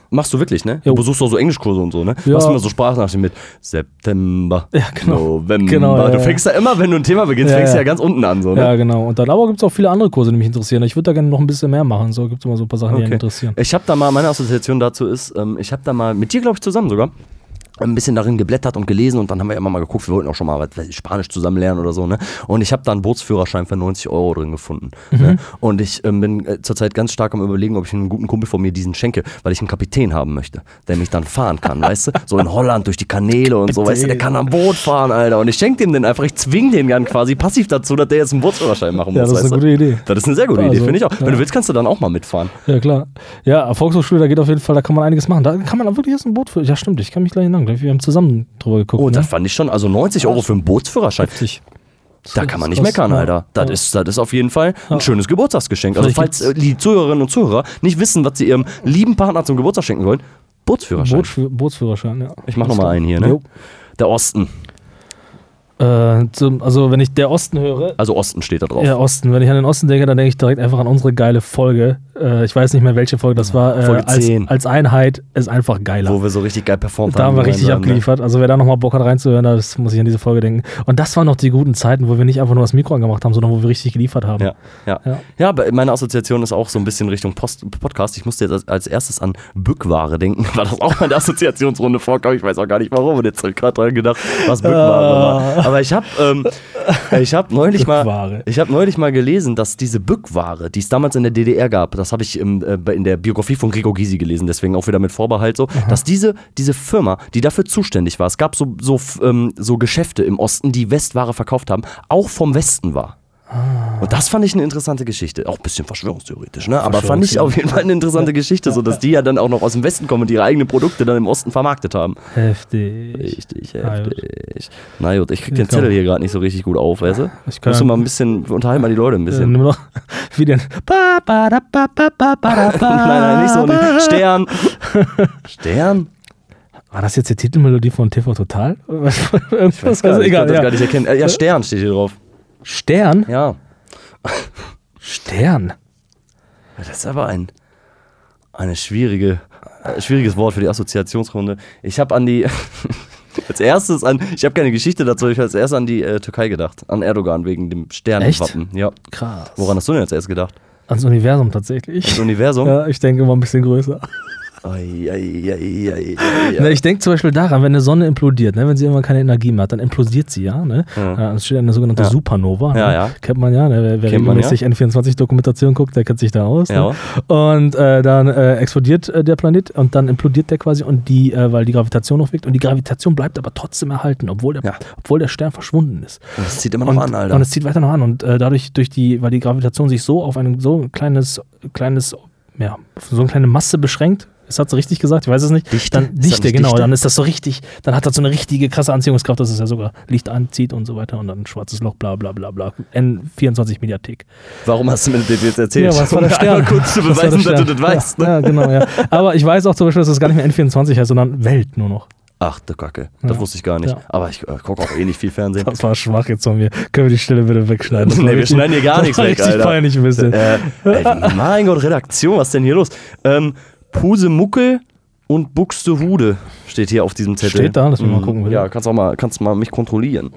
Machst du wirklich, ne? Jo. Du besuchst auch so Englischkurse und so, ne? Du Ja. hast immer so Sprachnachrichten mit September, Ja, genau. November. Genau, ja, du fängst ja immer, wenn du ein Thema beginnst, fängst du ja. ganz unten an, so, ne? ja, genau. Und dann aber gibt es auch viele andere Kurse, die mich interessieren. Ich würde da gerne noch ein bisschen mehr machen. So gibt es immer so ein paar Sachen, die mich interessieren. Ich habe da mal, meine Assoziation dazu ist, ähm, ich habe da mal mit dir, glaube ich, zusammen sogar ein bisschen darin geblättert und gelesen und dann haben wir immer mal geguckt, wir wollten auch schon mal Spanisch zusammen lernen oder so, ne? Und ich habe da einen Bootsführerschein für 90 Euro drin gefunden. Mhm. Ne? Und ich ähm, bin äh, zurzeit ganz stark am überlegen, ob ich einen guten Kumpel von mir diesen schenke, weil ich einen Kapitän haben möchte, der mich dann fahren kann, [LAUGHS] weißt du? So in Holland durch die Kanäle und so, weißt du, der kann am Boot fahren, Alter. Und ich schenke dem den einfach, ich zwinge den dann quasi passiv dazu, dass der jetzt einen Bootsführerschein machen muss. Ja, das ist eine gute Idee. Das ist eine sehr gute Also, Idee, finde ich auch. Wenn ja. du willst, kannst du dann auch mal mitfahren. Ja, klar. Ja, Volkshochschule, da geht auf jeden Fall, da kann man einiges machen. Da kann man auch wirklich erst ein Boot für. Ja, stimmt, ich kann mich gleich erinnern. Wir haben zusammen drüber geguckt. Oh, ne? das fand ich schon. Also 90 Euro für einen Bootsführerschein. Heftig. Da kann man nicht meckern, ja. Alter. Das, Ja. ist, das ist auf jeden Fall ein Ja. schönes Geburtstagsgeschenk. Also falls äh, die Zuhörerinnen und Zuhörer nicht wissen, was sie ihrem lieben Partner zum Geburtstag schenken wollen, Bootsführerschein. Bootsführerschein, ja. ich mach nochmal einen hier, ne? Jo. Der Osten. Äh, zum, also, wenn ich der Osten höre, Also Osten steht da drauf. Ja, Osten. Wenn ich an den Osten denke, dann denke ich direkt einfach an unsere geile Folge. Äh, ich weiß nicht mehr, welche Folge das war. Äh, Folge als, 10. als Einheit ist einfach geiler. Wo wir so richtig geil performt da haben wir richtig ne? abgeliefert. Also wer da nochmal Bock hat reinzuhören, das muss ich an diese Folge denken. Und das waren noch die guten Zeiten, wo wir nicht einfach nur das Mikro angemacht haben, sondern wo wir richtig geliefert haben. Ja, ja. Ja. Ja, aber meine Assoziation ist auch so ein bisschen Richtung Post Podcast. Ich musste jetzt als, als erstes an Bückware denken, [LAUGHS] weil das auch meine Assoziationsrunde vorkam. Ich weiß auch gar nicht warum und jetzt hab ich gerade dran gedacht, was Bückware war. Aber ich habe ähm, ich hab neulich mal ich habe neulich mal gelesen, dass diese Bückware, die es damals in der DDR gab, das habe ich im, äh, in der Biografie von Gregor Gysi gelesen, deswegen auch wieder mit Vorbehalt so, dass diese, diese Firma, die dafür zuständig war, es gab so, so, ähm, so Geschäfte im Osten, die Westware verkauft haben, auch vom Westen war. Und das fand ich eine interessante Geschichte. Auch ein bisschen verschwörungstheoretisch, ne? Aber fand ich auf jeden Fall eine interessante Geschichte, so dass die ja dann auch noch aus dem Westen kommen und ihre eigenen Produkte dann im Osten vermarktet haben. Heftig. Richtig heftig. Na gut, ich krieg den Ich Zettel hier gerade nicht so richtig gut auf, weißt du? Ich kann- Musst du mal ein bisschen, unterhalten mal die Leute ein bisschen. nimm noch wie ba, nein, nein, nicht so. Nicht. Stern. Stern? War das jetzt die Titelmelodie von TV Total? [LAUGHS] Ich weiß gar also nicht, ich egal, kann das ja. gar nicht erkennen. Ja, Stern steht hier drauf. Stern? Ja. Stern. Das ist aber ein eine schwierige, äh, schwieriges Wort für die Assoziationsrunde. Ich habe an die [LAUGHS] Als erstes an, ich habe keine Geschichte dazu, ich habe als erstes an die äh, Türkei gedacht. An Erdogan wegen dem Sternenwappen. Ja. Krass. Woran hast du denn als erstes gedacht? Ans Universum tatsächlich. Das Universum? Ja, ich denke immer ein bisschen größer. Ne, ich denke zum Beispiel daran, wenn eine Sonne implodiert, ne, wenn sie immer keine Energie mehr hat, dann implodiert sie ja. Ne? Ja. Das steht eine sogenannte Ja. Supernova. Ne? Ja, ja. Kennt man ja, ne? wer, wer Kennt regelmäßig N24-Dokumentation guckt, der kennt sich da aus. Ja. Ne? Und äh, dann äh, explodiert äh, der Planet und dann implodiert der quasi und die, äh, weil die Gravitation noch wirkt und die Gravitation bleibt aber trotzdem erhalten, obwohl der, Ja. obwohl der Stern verschwunden ist. Und das zieht immer noch Und, an, Alter. und es zieht weiter noch an und äh, dadurch, durch die, weil die Gravitation sich so auf ein so kleines, kleines, ja, so eine kleine Masse beschränkt, ist das so richtig gesagt? Ich weiß es nicht. Dichte? Dann, Dichte, genau. Dichte? Dann ist das so richtig, dann hat das so eine richtige krasse Anziehungskraft, dass es ja sogar Licht anzieht und so weiter und dann ein schwarzes Loch, bla bla bla bla. N24 Mediathek. Warum hast du mir das jetzt erzählt? was war der [LAUGHS] Stern? einmal kurz zu der beweisen, dass du das weißt. Ne? Ja, ja, genau, ja. [LAUGHS] Aber ich weiß auch zum Beispiel, dass das gar nicht mehr N24 heißt, sondern Welt nur noch. Ach, du Kacke. Das Ja. wusste ich gar nicht. Ja. Aber ich äh, gucke auch eh nicht viel Fernsehen. Das war schwach jetzt von mir. Können wir die Stelle bitte wegschneiden? Nee, wir schneiden hier gar nichts weg, richtig Alter. peinlich ein bisschen. Äh, ey, mein Gott, Redaktion, was ist denn hier los? Ähm, Pusemuckel und Buxtehude steht hier auf diesem Zettel. Steht da? Lass mich mal Mhm. gucken, bitte. Ja, kannst auch mal, kannst mal mich kontrollieren.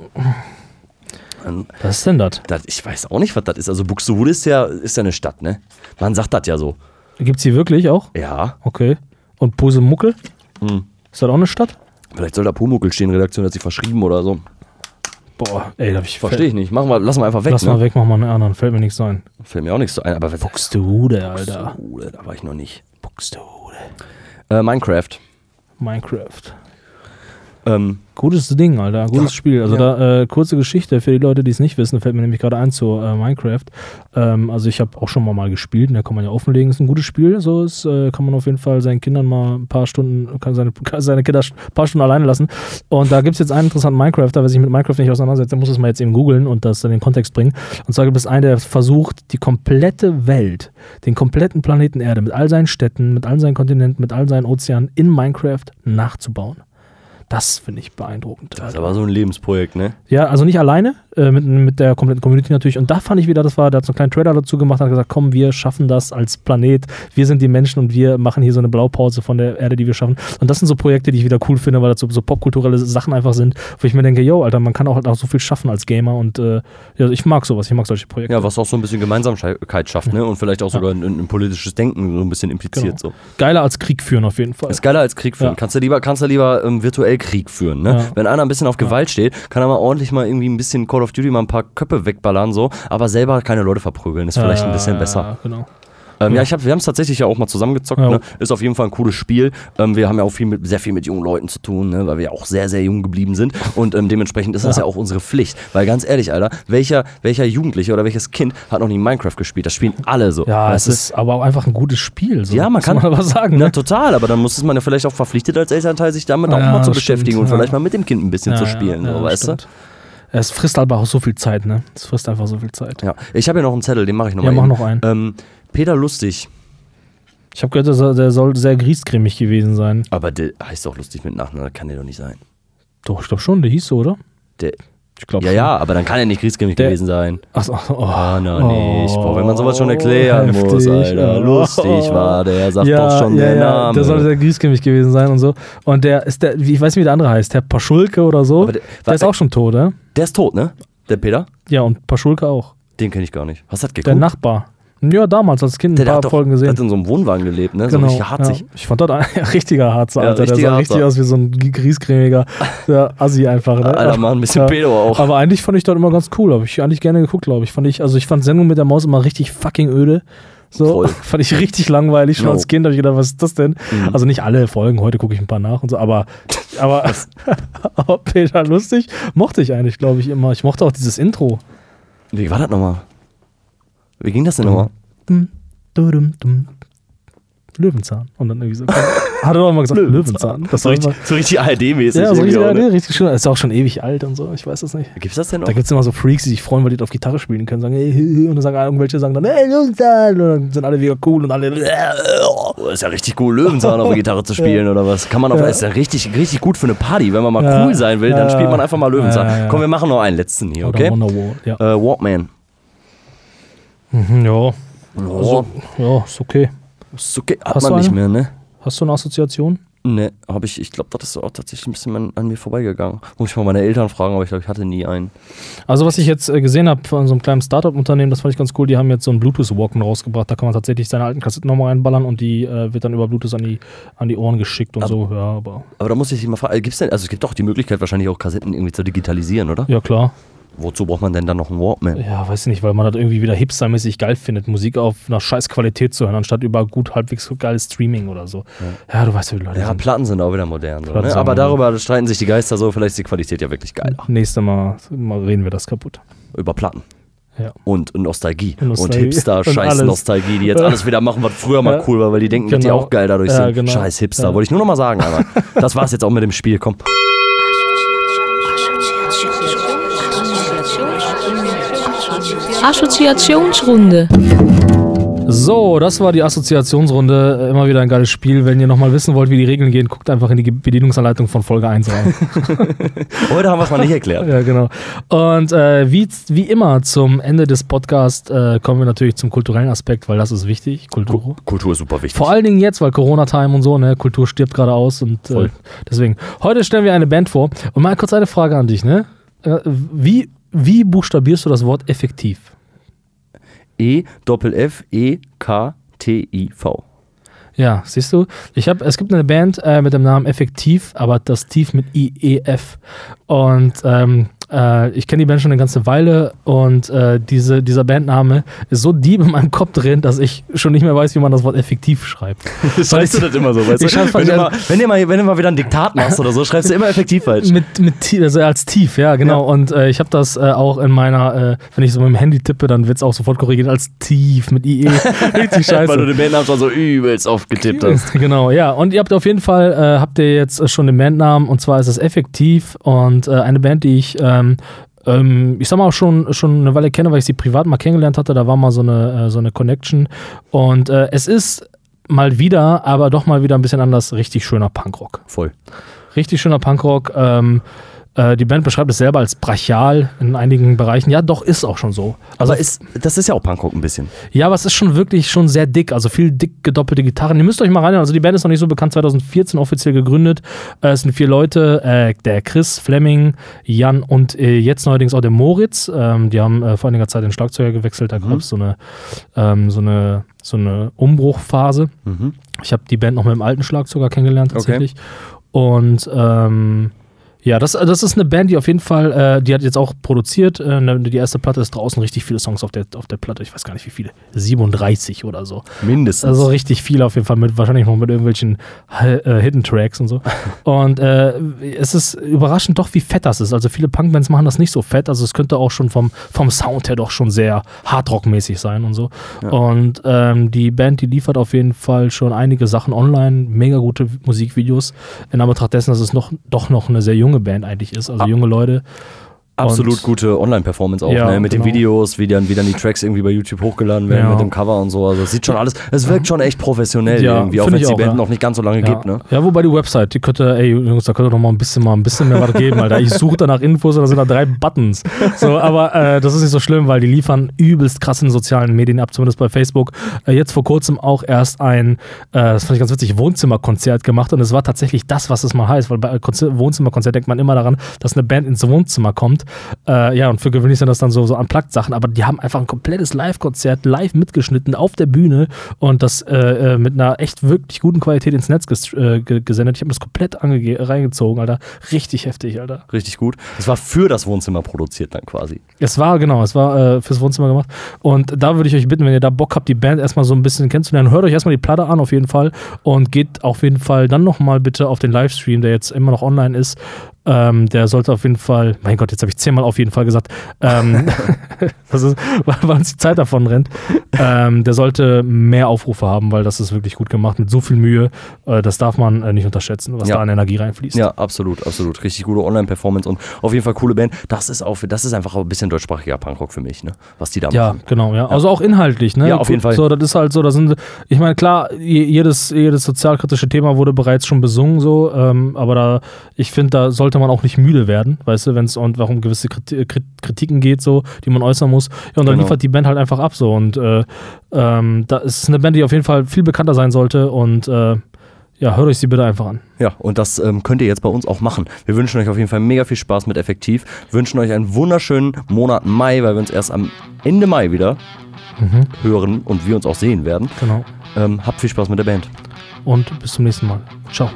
Was ist denn das? ich weiß auch nicht, was das ist. Also Buxtehude ist ja, ist ja eine Stadt, ne? Man sagt das ja so. Gibt's die wirklich auch? Ja. Okay. Und Pusemuckel? Hm. Ist das auch eine Stadt? Vielleicht soll da Pumuckel stehen, Redaktion hat sich verschrieben oder so. Boah, ey, da hab ich Verstehe ich nicht. Machen wir, lassen wir einfach weg. Lass ne? mal weg, mach mal einen anderen, fällt mir nichts ein. Fällt mir auch nichts so ein, aber Buxtehude, Alter. Buxtehude, da war ich noch nicht. Buxtehude. Äh, Minecraft. Minecraft. Ähm, Gutes Ding, Alter. Gutes Spiel. Also Ja. da, äh, kurze Geschichte für die Leute, die es nicht wissen, fällt mir nämlich gerade ein zu äh, Minecraft. Ähm, also ich habe auch schon mal, mal gespielt, da kann man ja offenlegen, ist ein gutes Spiel. So ist, äh, kann man auf jeden Fall seinen Kindern mal ein paar Stunden, kann seine, [LAUGHS] kann seine Kinder ein paar Stunden alleine lassen. Und da gibt es jetzt einen interessanten Minecrafter, wer sich mit Minecraft nicht auseinandersetzt, der muss es mal jetzt eben googeln und das in den Kontext bringen. Und zwar gibt es einen, der versucht, die komplette Welt, den kompletten Planeten Erde mit all seinen Städten, mit all seinen Kontinenten, mit all seinen Ozeanen in Minecraft nachzubauen. Das finde ich beeindruckend. das ist aber so ein Lebensprojekt, ne? Ja, also nicht alleine, äh, mit, mit der kompletten Community natürlich. Und da fand ich wieder, das war, der hat so einen kleinen Trailer dazu gemacht, hat gesagt, komm, wir schaffen das als Planet. Wir sind die Menschen und wir machen hier so eine Blaupause von der Erde, die wir schaffen. Und das sind so Projekte, die ich wieder cool finde, weil das so, so popkulturelle Sachen einfach sind, wo ich mir denke, yo, Alter, man kann auch, halt auch so viel schaffen als Gamer. Und äh, ja, ich mag sowas, ich mag solche Projekte. Ja, was auch so ein bisschen Gemeinsamkeit schafft, ne? Und vielleicht auch sogar ein, ein politisches Denken so ein bisschen impliziert. Genau. So. Geiler als Krieg führen auf jeden Fall. Ist geiler als Krieg führen. Ja. Kannst du lieber, kannst du lieber ähm, virtuell Krieg führen, ne? Ja. Wenn einer ein bisschen auf Gewalt steht, kann er mal ordentlich mal irgendwie ein bisschen Call of Duty mal ein paar Köpfe wegballern, so, aber selber keine Leute verprügeln. Ist vielleicht ein bisschen besser. Genau. Ähm, ja, ich hab, wir haben es tatsächlich ja auch mal zusammengezockt. Ja. Ne? Ist auf jeden Fall ein cooles Spiel. Ähm, wir haben ja auch viel mit, sehr viel mit jungen Leuten zu tun, ne? weil wir ja auch sehr, sehr jung geblieben sind. Und ähm, dementsprechend ist das ja. Ja. auch unsere Pflicht. Weil ganz ehrlich, Alter, welcher, welcher Jugendliche oder welches Kind hat noch nie Minecraft gespielt? Das spielen alle so. Ja, es ist aber auch einfach ein gutes Spiel. So. Ja, man kann- aber sagen. Na, Ne? total, aber dann muss es man ja vielleicht auch verpflichtet als Elternteil, sich damit auch Ja, mal zu das beschäftigen stimmt, und ja. vielleicht mal mit dem Kind ein bisschen zu spielen, so, weißt du? Es frisst aber auch so viel Zeit, ne? Es frisst einfach so viel Zeit. Ja, ich habe ja noch einen Zettel, den mache ich noch Ja, mal. mach eben. noch einen. Ähm, Peter Lustig, Ich habe gehört, er- der soll sehr griesgrämig gewesen sein. aber der heißt doch lustig mit Nachnamen, kann der doch nicht sein. Doch, ich glaube schon, der hieß so, oder? Der, Ich glaube ja, ja, aber dann kann er nicht Der- gewesen sein. Achso, oh. Ah, na nicht. Boah, wenn man sowas schon erklären heftig. muss, Alter. Oh. Lustig war der, sagt ja, doch schon ja, der ja, Name. Der soll sehr griesgrämig gewesen sein und so. Und der ist der, ich weiß nicht, wie der andere heißt, der Paschulke oder so. Aber der- der, ist auch schon tot, ne? der ist tot, ne? Der Peter? Ja, und Paschulke auch. Den kenne ich gar nicht. Was hat geguckt? Der Nachbar. Ja, damals als Kind ein der, der paar hat doch Folgen der gesehen. hat in so einem Wohnwagen gelebt, ne? So richtig harzig. Ja. Ich fand dort ein [LAUGHS] ja, richtiger Harzer, Ja, Alter. der richtiger sah richtig Harzer. aus wie so ein griesgrämiger der Assi einfach. Ne? Alter, Mann, ein bisschen Ja. Pedo auch. Aber eigentlich fand ich dort immer ganz cool. Habe ich eigentlich gerne geguckt, glaube ich. Fand ich. Also ich fand Sendung mit der Maus immer richtig fucking öde. So, Voll. [LAUGHS] fand ich richtig langweilig. Schon Jo. als Kind habe ich gedacht, was ist das denn? Mhm. Also nicht alle Folgen, heute gucke ich ein paar nach und so, aber, aber, [LAUGHS] aber Peter Lustig mochte ich eigentlich, glaube ich, immer. Ich mochte auch dieses Intro. Wie war das nochmal? Wie ging das denn nochmal? Löwenzahn. Und dann irgendwie so. Hat er doch mal gesagt, Löwenzahn. Das So richtig, so richtig ARD-mäßig. ja, so richtig, ja, ne? richtig schön. Ist auch schon ewig alt und so. Ich weiß das nicht. Gibt's das denn noch? Da gibt es immer so Freaks, die sich freuen, weil die auf Gitarre spielen können. Sagen, hey, und dann sagen irgendwelche sagen dann, hey, Löwenzahn. Und dann sind alle wieder cool und alle. Oh, ist ja richtig cool, Löwenzahn auf der Gitarre zu [LAUGHS] spielen oder was? Kann man auf, Ja. ist ja richtig, richtig gut für eine Party. Wenn man mal Ja. cool sein will, dann Ja. spielt man einfach mal Löwenzahn. Ja, ja, ja. Komm, wir machen noch einen letzten hier, okay? Ja. Äh, Walkman. Mhm, ja. Oh, Ja, ist okay. ist okay. Hat Hast man nicht mehr, ne? Hast du eine Assoziation? Ne, habe ich, ich glaube, das ist auch tatsächlich ein bisschen an, an mir vorbeigegangen. Muss ich mal meine Eltern fragen, aber ich glaube, ich hatte nie einen. Also was ich jetzt äh, gesehen habe von so einem kleinen Startup-Unternehmen, das fand ich ganz cool, die haben jetzt so einen Bluetooth-Walkman rausgebracht, da kann man tatsächlich seine alten Kassetten nochmal reinballern und die äh, wird dann über Bluetooth an die, an die Ohren geschickt und so, ja, aber Aber da muss ich dich mal fragen, gibt's denn, also es gibt doch die Möglichkeit, wahrscheinlich auch Kassetten irgendwie zu digitalisieren, oder? ja klar. Wozu braucht man denn dann noch einen Walkman? Ja, weiß ich nicht, weil man das irgendwie wieder hipstermäßig geil findet, Musik auf einer scheiß Qualität zu hören, anstatt über gut halbwegs geiles Streaming oder so. Ja, du weißt, wie die Leute Ja, sind. Platten sind auch wieder modern. So, ne? Aber darüber streiten sich die Geister so, vielleicht ist die Qualität ja wirklich geil. Nächstes Mal, mal reden wir das kaputt. Über Platten. Ja. Und Nostalgie. Und Und, Nostalgie. Und Hipster-Scheiß alles. Nostalgie, die jetzt alles wieder machen, was früher mal Ja. cool war, weil die denken, dass die Genau. auch geil dadurch Ja, sind. genau. Scheiß Hipster. Ja. Wollte ich nur noch mal sagen, aber [LAUGHS] das war's jetzt auch mit dem Spiel. Komm. Assoziationsrunde. So, das war die Assoziationsrunde. Immer wieder ein geiles Spiel. Wenn ihr nochmal wissen wollt, wie die Regeln gehen, guckt einfach in die Bedienungsanleitung von Folge 1 rein. [LAUGHS] Heute haben wir es mal nicht erklärt. ja, genau. Und äh, wie, wie immer zum Ende des Podcasts äh, kommen wir natürlich zum kulturellen Aspekt, weil das ist wichtig. Kultur. Kultur ist super wichtig. Vor allen Dingen jetzt, weil Corona-Time und so, ne, Kultur stirbt gerade aus und äh, deswegen. Heute stellen wir eine Band vor. Und mal kurz eine Frage an dich, ne? Äh, Wie, wie buchstabierst du das Wort effektiv? E Doppel F E K T I V. Ja, siehst du, ich habe, es gibt eine Band äh, mit dem Namen Effektiv, aber das Tief mit IEF. Und ähm, äh, ich kenne die Band schon eine ganze Weile und äh, diese, dieser Bandname ist so deep in meinem Kopf drin, dass ich schon nicht mehr weiß, wie man das Wort effektiv schreibt. [LAUGHS] Schreibst du das immer so, weißt [LAUGHS] du? Wenn, fast- du mal, wenn, du mal, wenn du mal wieder ein Diktat machst oder so, schreibst du immer effektiv falsch. Mit, mit also als tief, ja, genau. Und äh, ich habe das äh, auch in meiner, äh, wenn ich so mit dem Handy tippe, dann wird es auch sofort korrigiert als tief mit IE. [LAUGHS] Richtig scheiße. Weil du den Bandnamen schon so übelst oft getippt hast. Genau, ja. Und ihr habt auf jeden Fall, äh, habt ihr jetzt schon den Bandnamen und zwar ist es Effektiv und eine Band, die ich, ähm, ähm, ich sag mal, auch schon, schon eine Weile kenne, weil ich sie privat mal kennengelernt hatte. Da war mal so eine, äh, so eine Connection. Und äh, es ist mal wieder, aber doch mal wieder ein bisschen anders, richtig schöner Punkrock. Voll. Richtig schöner Punkrock. Ähm, äh, die Band beschreibt es selber als brachial in einigen Bereichen. Ja, doch, ist auch schon so. Also Aber ist, das ist ja auch Punkrock ein bisschen. ja, aber es ist schon wirklich schon sehr dick, also viel dick gedoppelte Gitarren. Ihr müsst euch mal reinhören, also die Band ist noch nicht so bekannt, 2014 offiziell gegründet. Äh, es sind vier Leute, äh, der Chris, Fleming, Jan und äh, jetzt neuerdings auch der Moritz. Ähm, die haben äh, vor einiger Zeit den Schlagzeuger gewechselt, da gab es so eine, ähm, so eine, so eine Umbruchphase. Mhm. Ich habe die Band noch mit dem alten Schlagzeuger kennengelernt tatsächlich. Und ähm, ja, das, das ist eine Band, die auf jeden Fall, äh, die hat jetzt auch produziert. Äh, ne- die erste Platte ist draußen richtig viele Songs auf der, auf der Platte. Ich weiß gar nicht wie viele. 37 oder so. Mindestens. Also richtig viel auf jeden Fall mit, wahrscheinlich noch mit irgendwelchen äh, Hidden Tracks und so. [LAUGHS] Und äh, es ist überraschend doch, wie fett das ist. Also viele Punkbands machen das nicht so fett. Also es könnte auch schon vom, vom Sound her doch schon sehr Hardrock-mäßig sein und so. Und ähm, die Band, die liefert auf jeden Fall schon einige Sachen online, mega gute Musikvideos. In Anbetracht dessen, dass es noch, doch noch eine sehr junge Band eigentlich ist, also Ah. junge Leute. Absolut Und- gute Online-Performance auch, Ja, ne? mit genau. den Videos, wie dann, wie dann die Tracks irgendwie bei YouTube hochgeladen werden, Ja. mit dem Cover und so. Also es sieht schon alles, es wirkt schon echt professionell Ja, irgendwie, auch wenn es die Band noch nicht ganz so lange gibt. Ne? ja, wobei die Website, die könnte, ey Jungs, da könnte doch mal ein bisschen mal ein bisschen mehr was geben, Alter. Ich suche da nach Infos und da sind da drei Buttons. So, aber äh, das ist nicht so schlimm, weil die liefern übelst krass in sozialen Medien ab, zumindest bei Facebook. Äh, jetzt vor kurzem auch erst ein, äh, das fand ich ganz witzig, Wohnzimmerkonzert gemacht und es war tatsächlich das, was es mal heißt, weil bei Konzer Wohnzimmerkonzert denkt man immer daran, dass eine Band ins Wohnzimmer kommt. Äh, ja, und für gewöhnlich sind das dann so, so Unplugged-Sachen, aber die haben einfach ein komplettes Live-Konzert live mitgeschnitten auf der Bühne und das äh, äh, mit einer echt wirklich guten Qualität ins Netz ges äh, ge- gesendet. Ich habe das komplett reingezogen, Alter. Richtig heftig, Alter. Richtig gut. Es war für das Wohnzimmer produziert dann quasi. Es war, genau, es war äh, fürs Wohnzimmer gemacht. Und da würde ich euch bitten, wenn ihr da Bock habt, die Band erstmal so ein bisschen kennenzulernen, hört euch erstmal die Platte an, auf jeden Fall. Und geht auf jeden Fall dann nochmal bitte auf den Livestream, der jetzt immer noch online ist. Ähm, der sollte auf jeden Fall, mein Gott, jetzt habe ich zehnmal auf jeden Fall gesagt, ähm, [LAUGHS] [LAUGHS] das ist, [LAUGHS] weil uns die Zeit davon rennt. Ähm, der sollte mehr Aufrufe haben, weil das ist wirklich gut gemacht, mit so viel Mühe. Äh, das darf man äh, nicht unterschätzen, was Ja. da an Energie reinfließt. Ja, absolut, absolut. Richtig gute Online-Performance und auf jeden Fall coole Band. Das ist auch, das ist einfach ein bisschen deutschsprachiger Punkrock für mich, ne? Was die da Ja, machen. genau, ja. Also auch inhaltlich, ne? Ja, auf jeden Fall. So, das ist halt so, da sind, ich meine, klar, je- jedes, jedes sozialkritische Thema wurde bereits schon besungen, so, ähm, aber da, ich finde, da sollte man auch nicht müde werden, weißt du, wenn es und warum gewisse Kriti- Krit- Kritiken geht, so, die man äußern muss. Ja, und dann Genau. liefert die Band halt einfach ab, so. Und äh, ähm, da ist eine Band, die auf jeden Fall viel bekannter sein sollte und äh, ja, hört euch sie bitte einfach an. Ja, und das ähm, könnt ihr jetzt bei uns auch machen. Wir wünschen euch auf jeden Fall mega viel Spaß mit Effektiv. Wünschen euch einen wunderschönen Monat Mai, weil wir uns erst am Ende Mai wieder hören und wir uns auch sehen werden. Genau. Ähm, habt viel Spaß mit der Band. Und bis zum nächsten Mal. Ciao.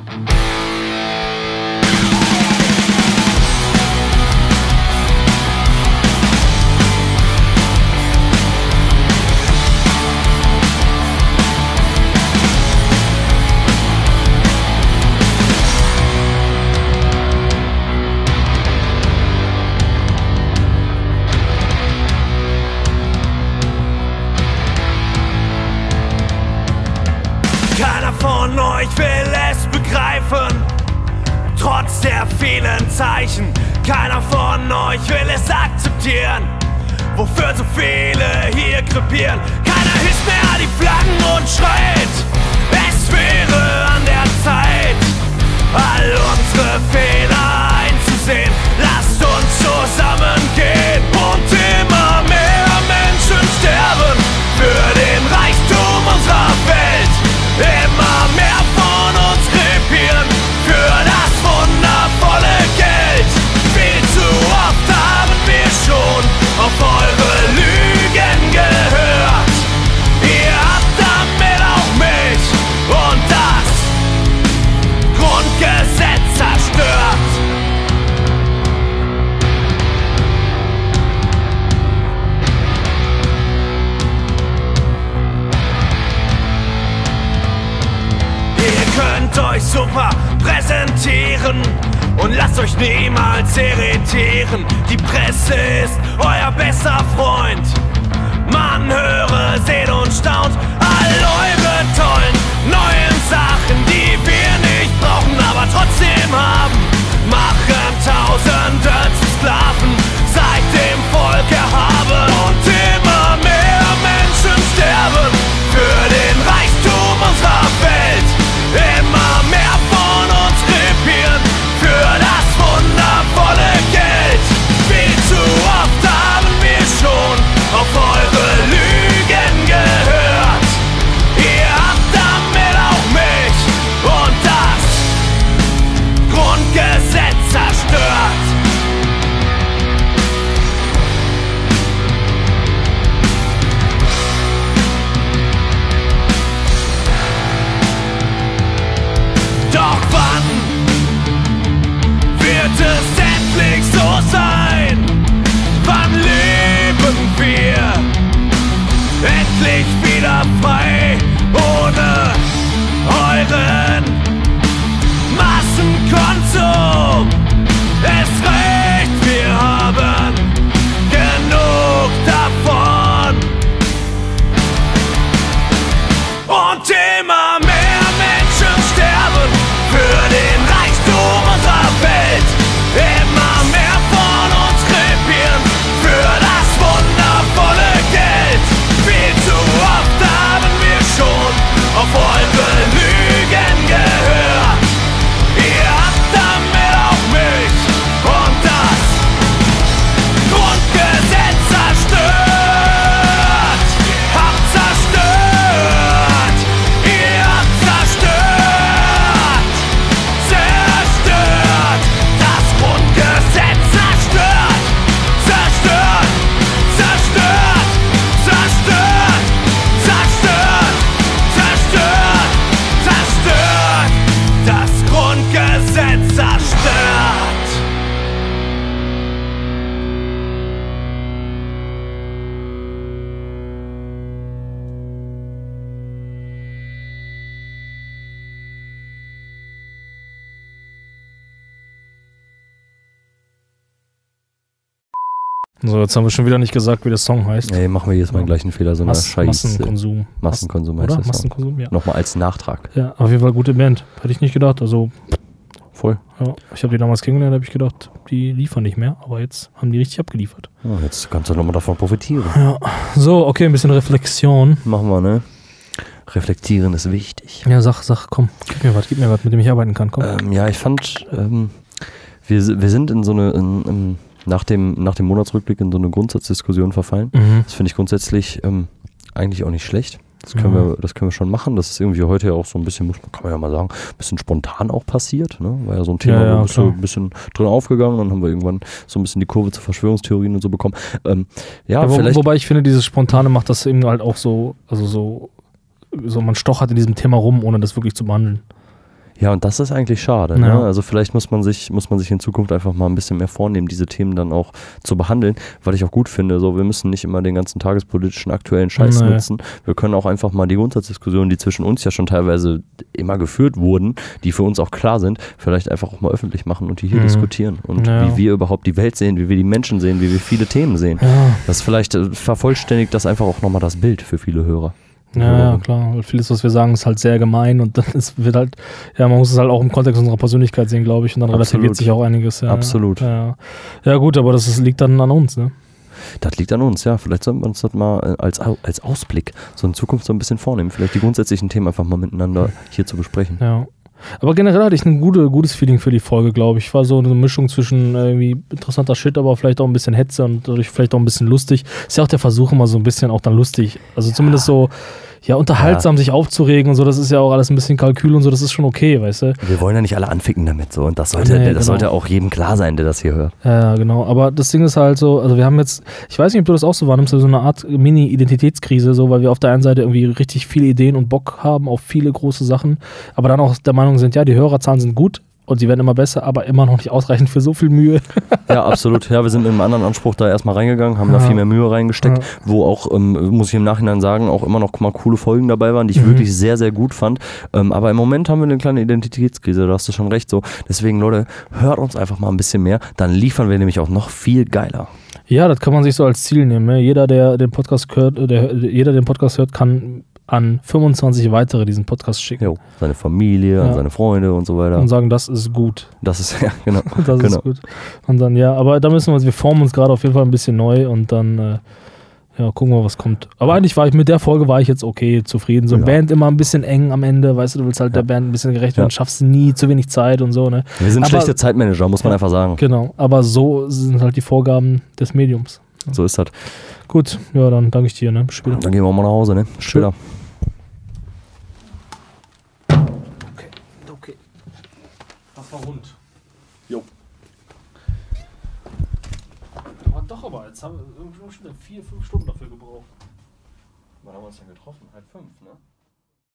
Will es begreifen, trotz der vielen Zeichen. Keiner von euch will es akzeptieren, wofür so viele hier krepieren. Keiner hisst mehr die Flaggen und schreit, es wäre an der Zeit, all unsere Fehler einzusehen. Lasst uns zusammengehen und immer mehr Menschen sterben für den super präsentieren und lasst euch niemals irritieren. Die Presse ist euer bester Freund. Man höre, seht und staunt all eure tollen neuen Sachen, die wir nicht brauchen, aber trotzdem haben. Machen Tausende So, jetzt haben wir schon wieder nicht gesagt, wie der Song heißt. Ey, machen wir jedes Mal den gleichen Fehler, so eine Mass Scheiße. Massenkonsum. Massenkonsum heißt Oder? das. ja. Massenkonsum, ja. Nochmal als Nachtrag. Ja, auf jeden Fall gute Band. Hätte ich nicht gedacht. Also, Voll. ja, ich habe die damals kennengelernt, habe ich gedacht, die liefern nicht mehr. Aber jetzt haben die richtig abgeliefert. Ja, jetzt kannst du nochmal davon profitieren. So, okay, ein bisschen Reflexion. Machen wir, ne? Reflektieren ist wichtig. Ja, sag, sag, komm, gib mir was, gib mir was, mit dem ich arbeiten kann. Komm. Ähm, ja, ich fand, ähm, wir, wir sind in so eine, in, in, nach, dem, nach dem Monatsrückblick in so eine Grundsatzdiskussion verfallen. Mhm. Das finde ich grundsätzlich ähm, eigentlich auch nicht schlecht. Das können, Ja. wir, das können wir schon machen. Das ist irgendwie heute ja auch so ein bisschen, muss, kann man ja mal sagen, ein bisschen spontan auch passiert. Ne? War ja so ein Thema, Ja, ja, wo klar. ein bisschen drin aufgegangen. Dann haben wir irgendwann so ein bisschen die Kurve zu Verschwörungstheorien und so bekommen. Ähm, ja, Ja, wo, wobei ich finde, dieses Spontane macht das eben halt auch so, also so, so man stochert in diesem Thema rum, ohne das wirklich zu behandeln. Ja, und das ist eigentlich schade. Ja. Ne? Also vielleicht muss man sich, muss man sich in Zukunft einfach mal ein bisschen mehr vornehmen, diese Themen dann auch zu behandeln, weil ich auch gut finde, so wir müssen nicht immer den ganzen tagespolitischen aktuellen Scheiß Nee. nutzen. Wir können auch einfach mal die Grundsatzdiskussionen, die zwischen uns ja schon teilweise immer geführt wurden, die für uns auch klar sind, vielleicht einfach auch mal öffentlich machen und die hier Mhm. diskutieren. Und Ja. wie wir überhaupt die Welt sehen, wie wir die Menschen sehen, wie wir viele Themen sehen. Ja, Das vielleicht äh, vervollständigt das einfach auch nochmal das Bild für viele Hörer. Ja, ja klar. Weil vieles, was wir sagen, ist halt sehr gemein und [LAUGHS] ist, wird halt, ja, man muss es halt auch im Kontext unserer Persönlichkeit sehen, glaube ich, und dann Absolut. relativiert sich auch einiges. Ja, Absolut. Ja, ja gut, aber das ist, liegt dann an uns, ne? Das liegt an uns, ja. Vielleicht sollten wir uns das mal äh, als, als Ausblick so in Zukunft so ein bisschen vornehmen. Vielleicht die grundsätzlichen Themen einfach mal miteinander hier zu besprechen. Ja. Aber generell hatte ich ein gute, gutes Feeling für die Folge, glaube ich. War so eine Mischung zwischen äh, irgendwie interessanter Shit, aber vielleicht auch ein bisschen Hetze und dadurch vielleicht auch ein bisschen lustig. Ist ja auch der Versuch immer so ein bisschen auch dann lustig. Also zumindest so, ja, unterhaltsam sich aufzuregen und so, das ist ja auch alles ein bisschen Kalkül und so, das ist schon okay, weißt du? Wir wollen ja nicht alle anficken damit so. Und das sollte, Nee, das genau. sollte auch jedem klar sein, der das hier hört. Ja, genau. Aber das Ding ist halt so, also wir haben jetzt, ich weiß nicht, ob du das auch so wahrnimmst, so eine Art Mini-Identitätskrise, so, weil wir auf der einen Seite irgendwie richtig viele Ideen und Bock haben auf viele große Sachen, aber dann auch der Meinung sind, ja, die Hörerzahlen sind gut und sie werden immer besser, aber immer noch nicht ausreichend für so viel Mühe. [LAUGHS] Ja, absolut. Ja, wir sind mit einem anderen Anspruch da erstmal reingegangen, haben da Ja. viel mehr Mühe reingesteckt, Ja. wo auch, ähm, muss ich im Nachhinein sagen, auch immer noch mal coole Folgen dabei waren, die ich Mhm. wirklich sehr, sehr gut fand. Ähm, aber im Moment haben wir eine kleine Identitätskrise, da hast du schon recht so. Deswegen, Leute, hört uns einfach mal ein bisschen mehr, dann liefern wir nämlich auch noch viel geiler. Ja, das kann man sich so als Ziel nehmen. Ne? Jeder, der den Podcast hört, der, jeder, der den Podcast hört, kann an 25 weitere diesen Podcast schicken Jo, seine Familie, Ja. an seine Freunde und so weiter. und sagen, das ist gut. Das ist, [LAUGHS] ja, genau. [LAUGHS] Das genau. ist gut. Und dann, ja, aber da müssen wir uns, wir formen uns gerade auf jeden Fall ein bisschen neu und dann, äh, ja, gucken wir, was kommt. Aber eigentlich war ich mit der Folge war ich jetzt okay, zufrieden. So Ja. Band immer ein bisschen eng am Ende, weißt du, du willst halt der Band ein bisschen gerecht werden, Ja. schaffst nie, zu wenig Zeit und so, ne? Wir sind Aber- schlechte Zeitmanager, muss man Ja. einfach sagen. Genau. Aber so sind halt die Vorgaben des Mediums. So ist das. Gut, ja, dann danke ich dir, ne? Bis später. Dann gehen wir mal nach Hause, ne? Bis Später. War rund. Jo. Aber doch, aber jetzt haben wir irgendwie schon vier, fünf Stunden dafür gebraucht. Wann haben wir uns denn getroffen? Halb fünf?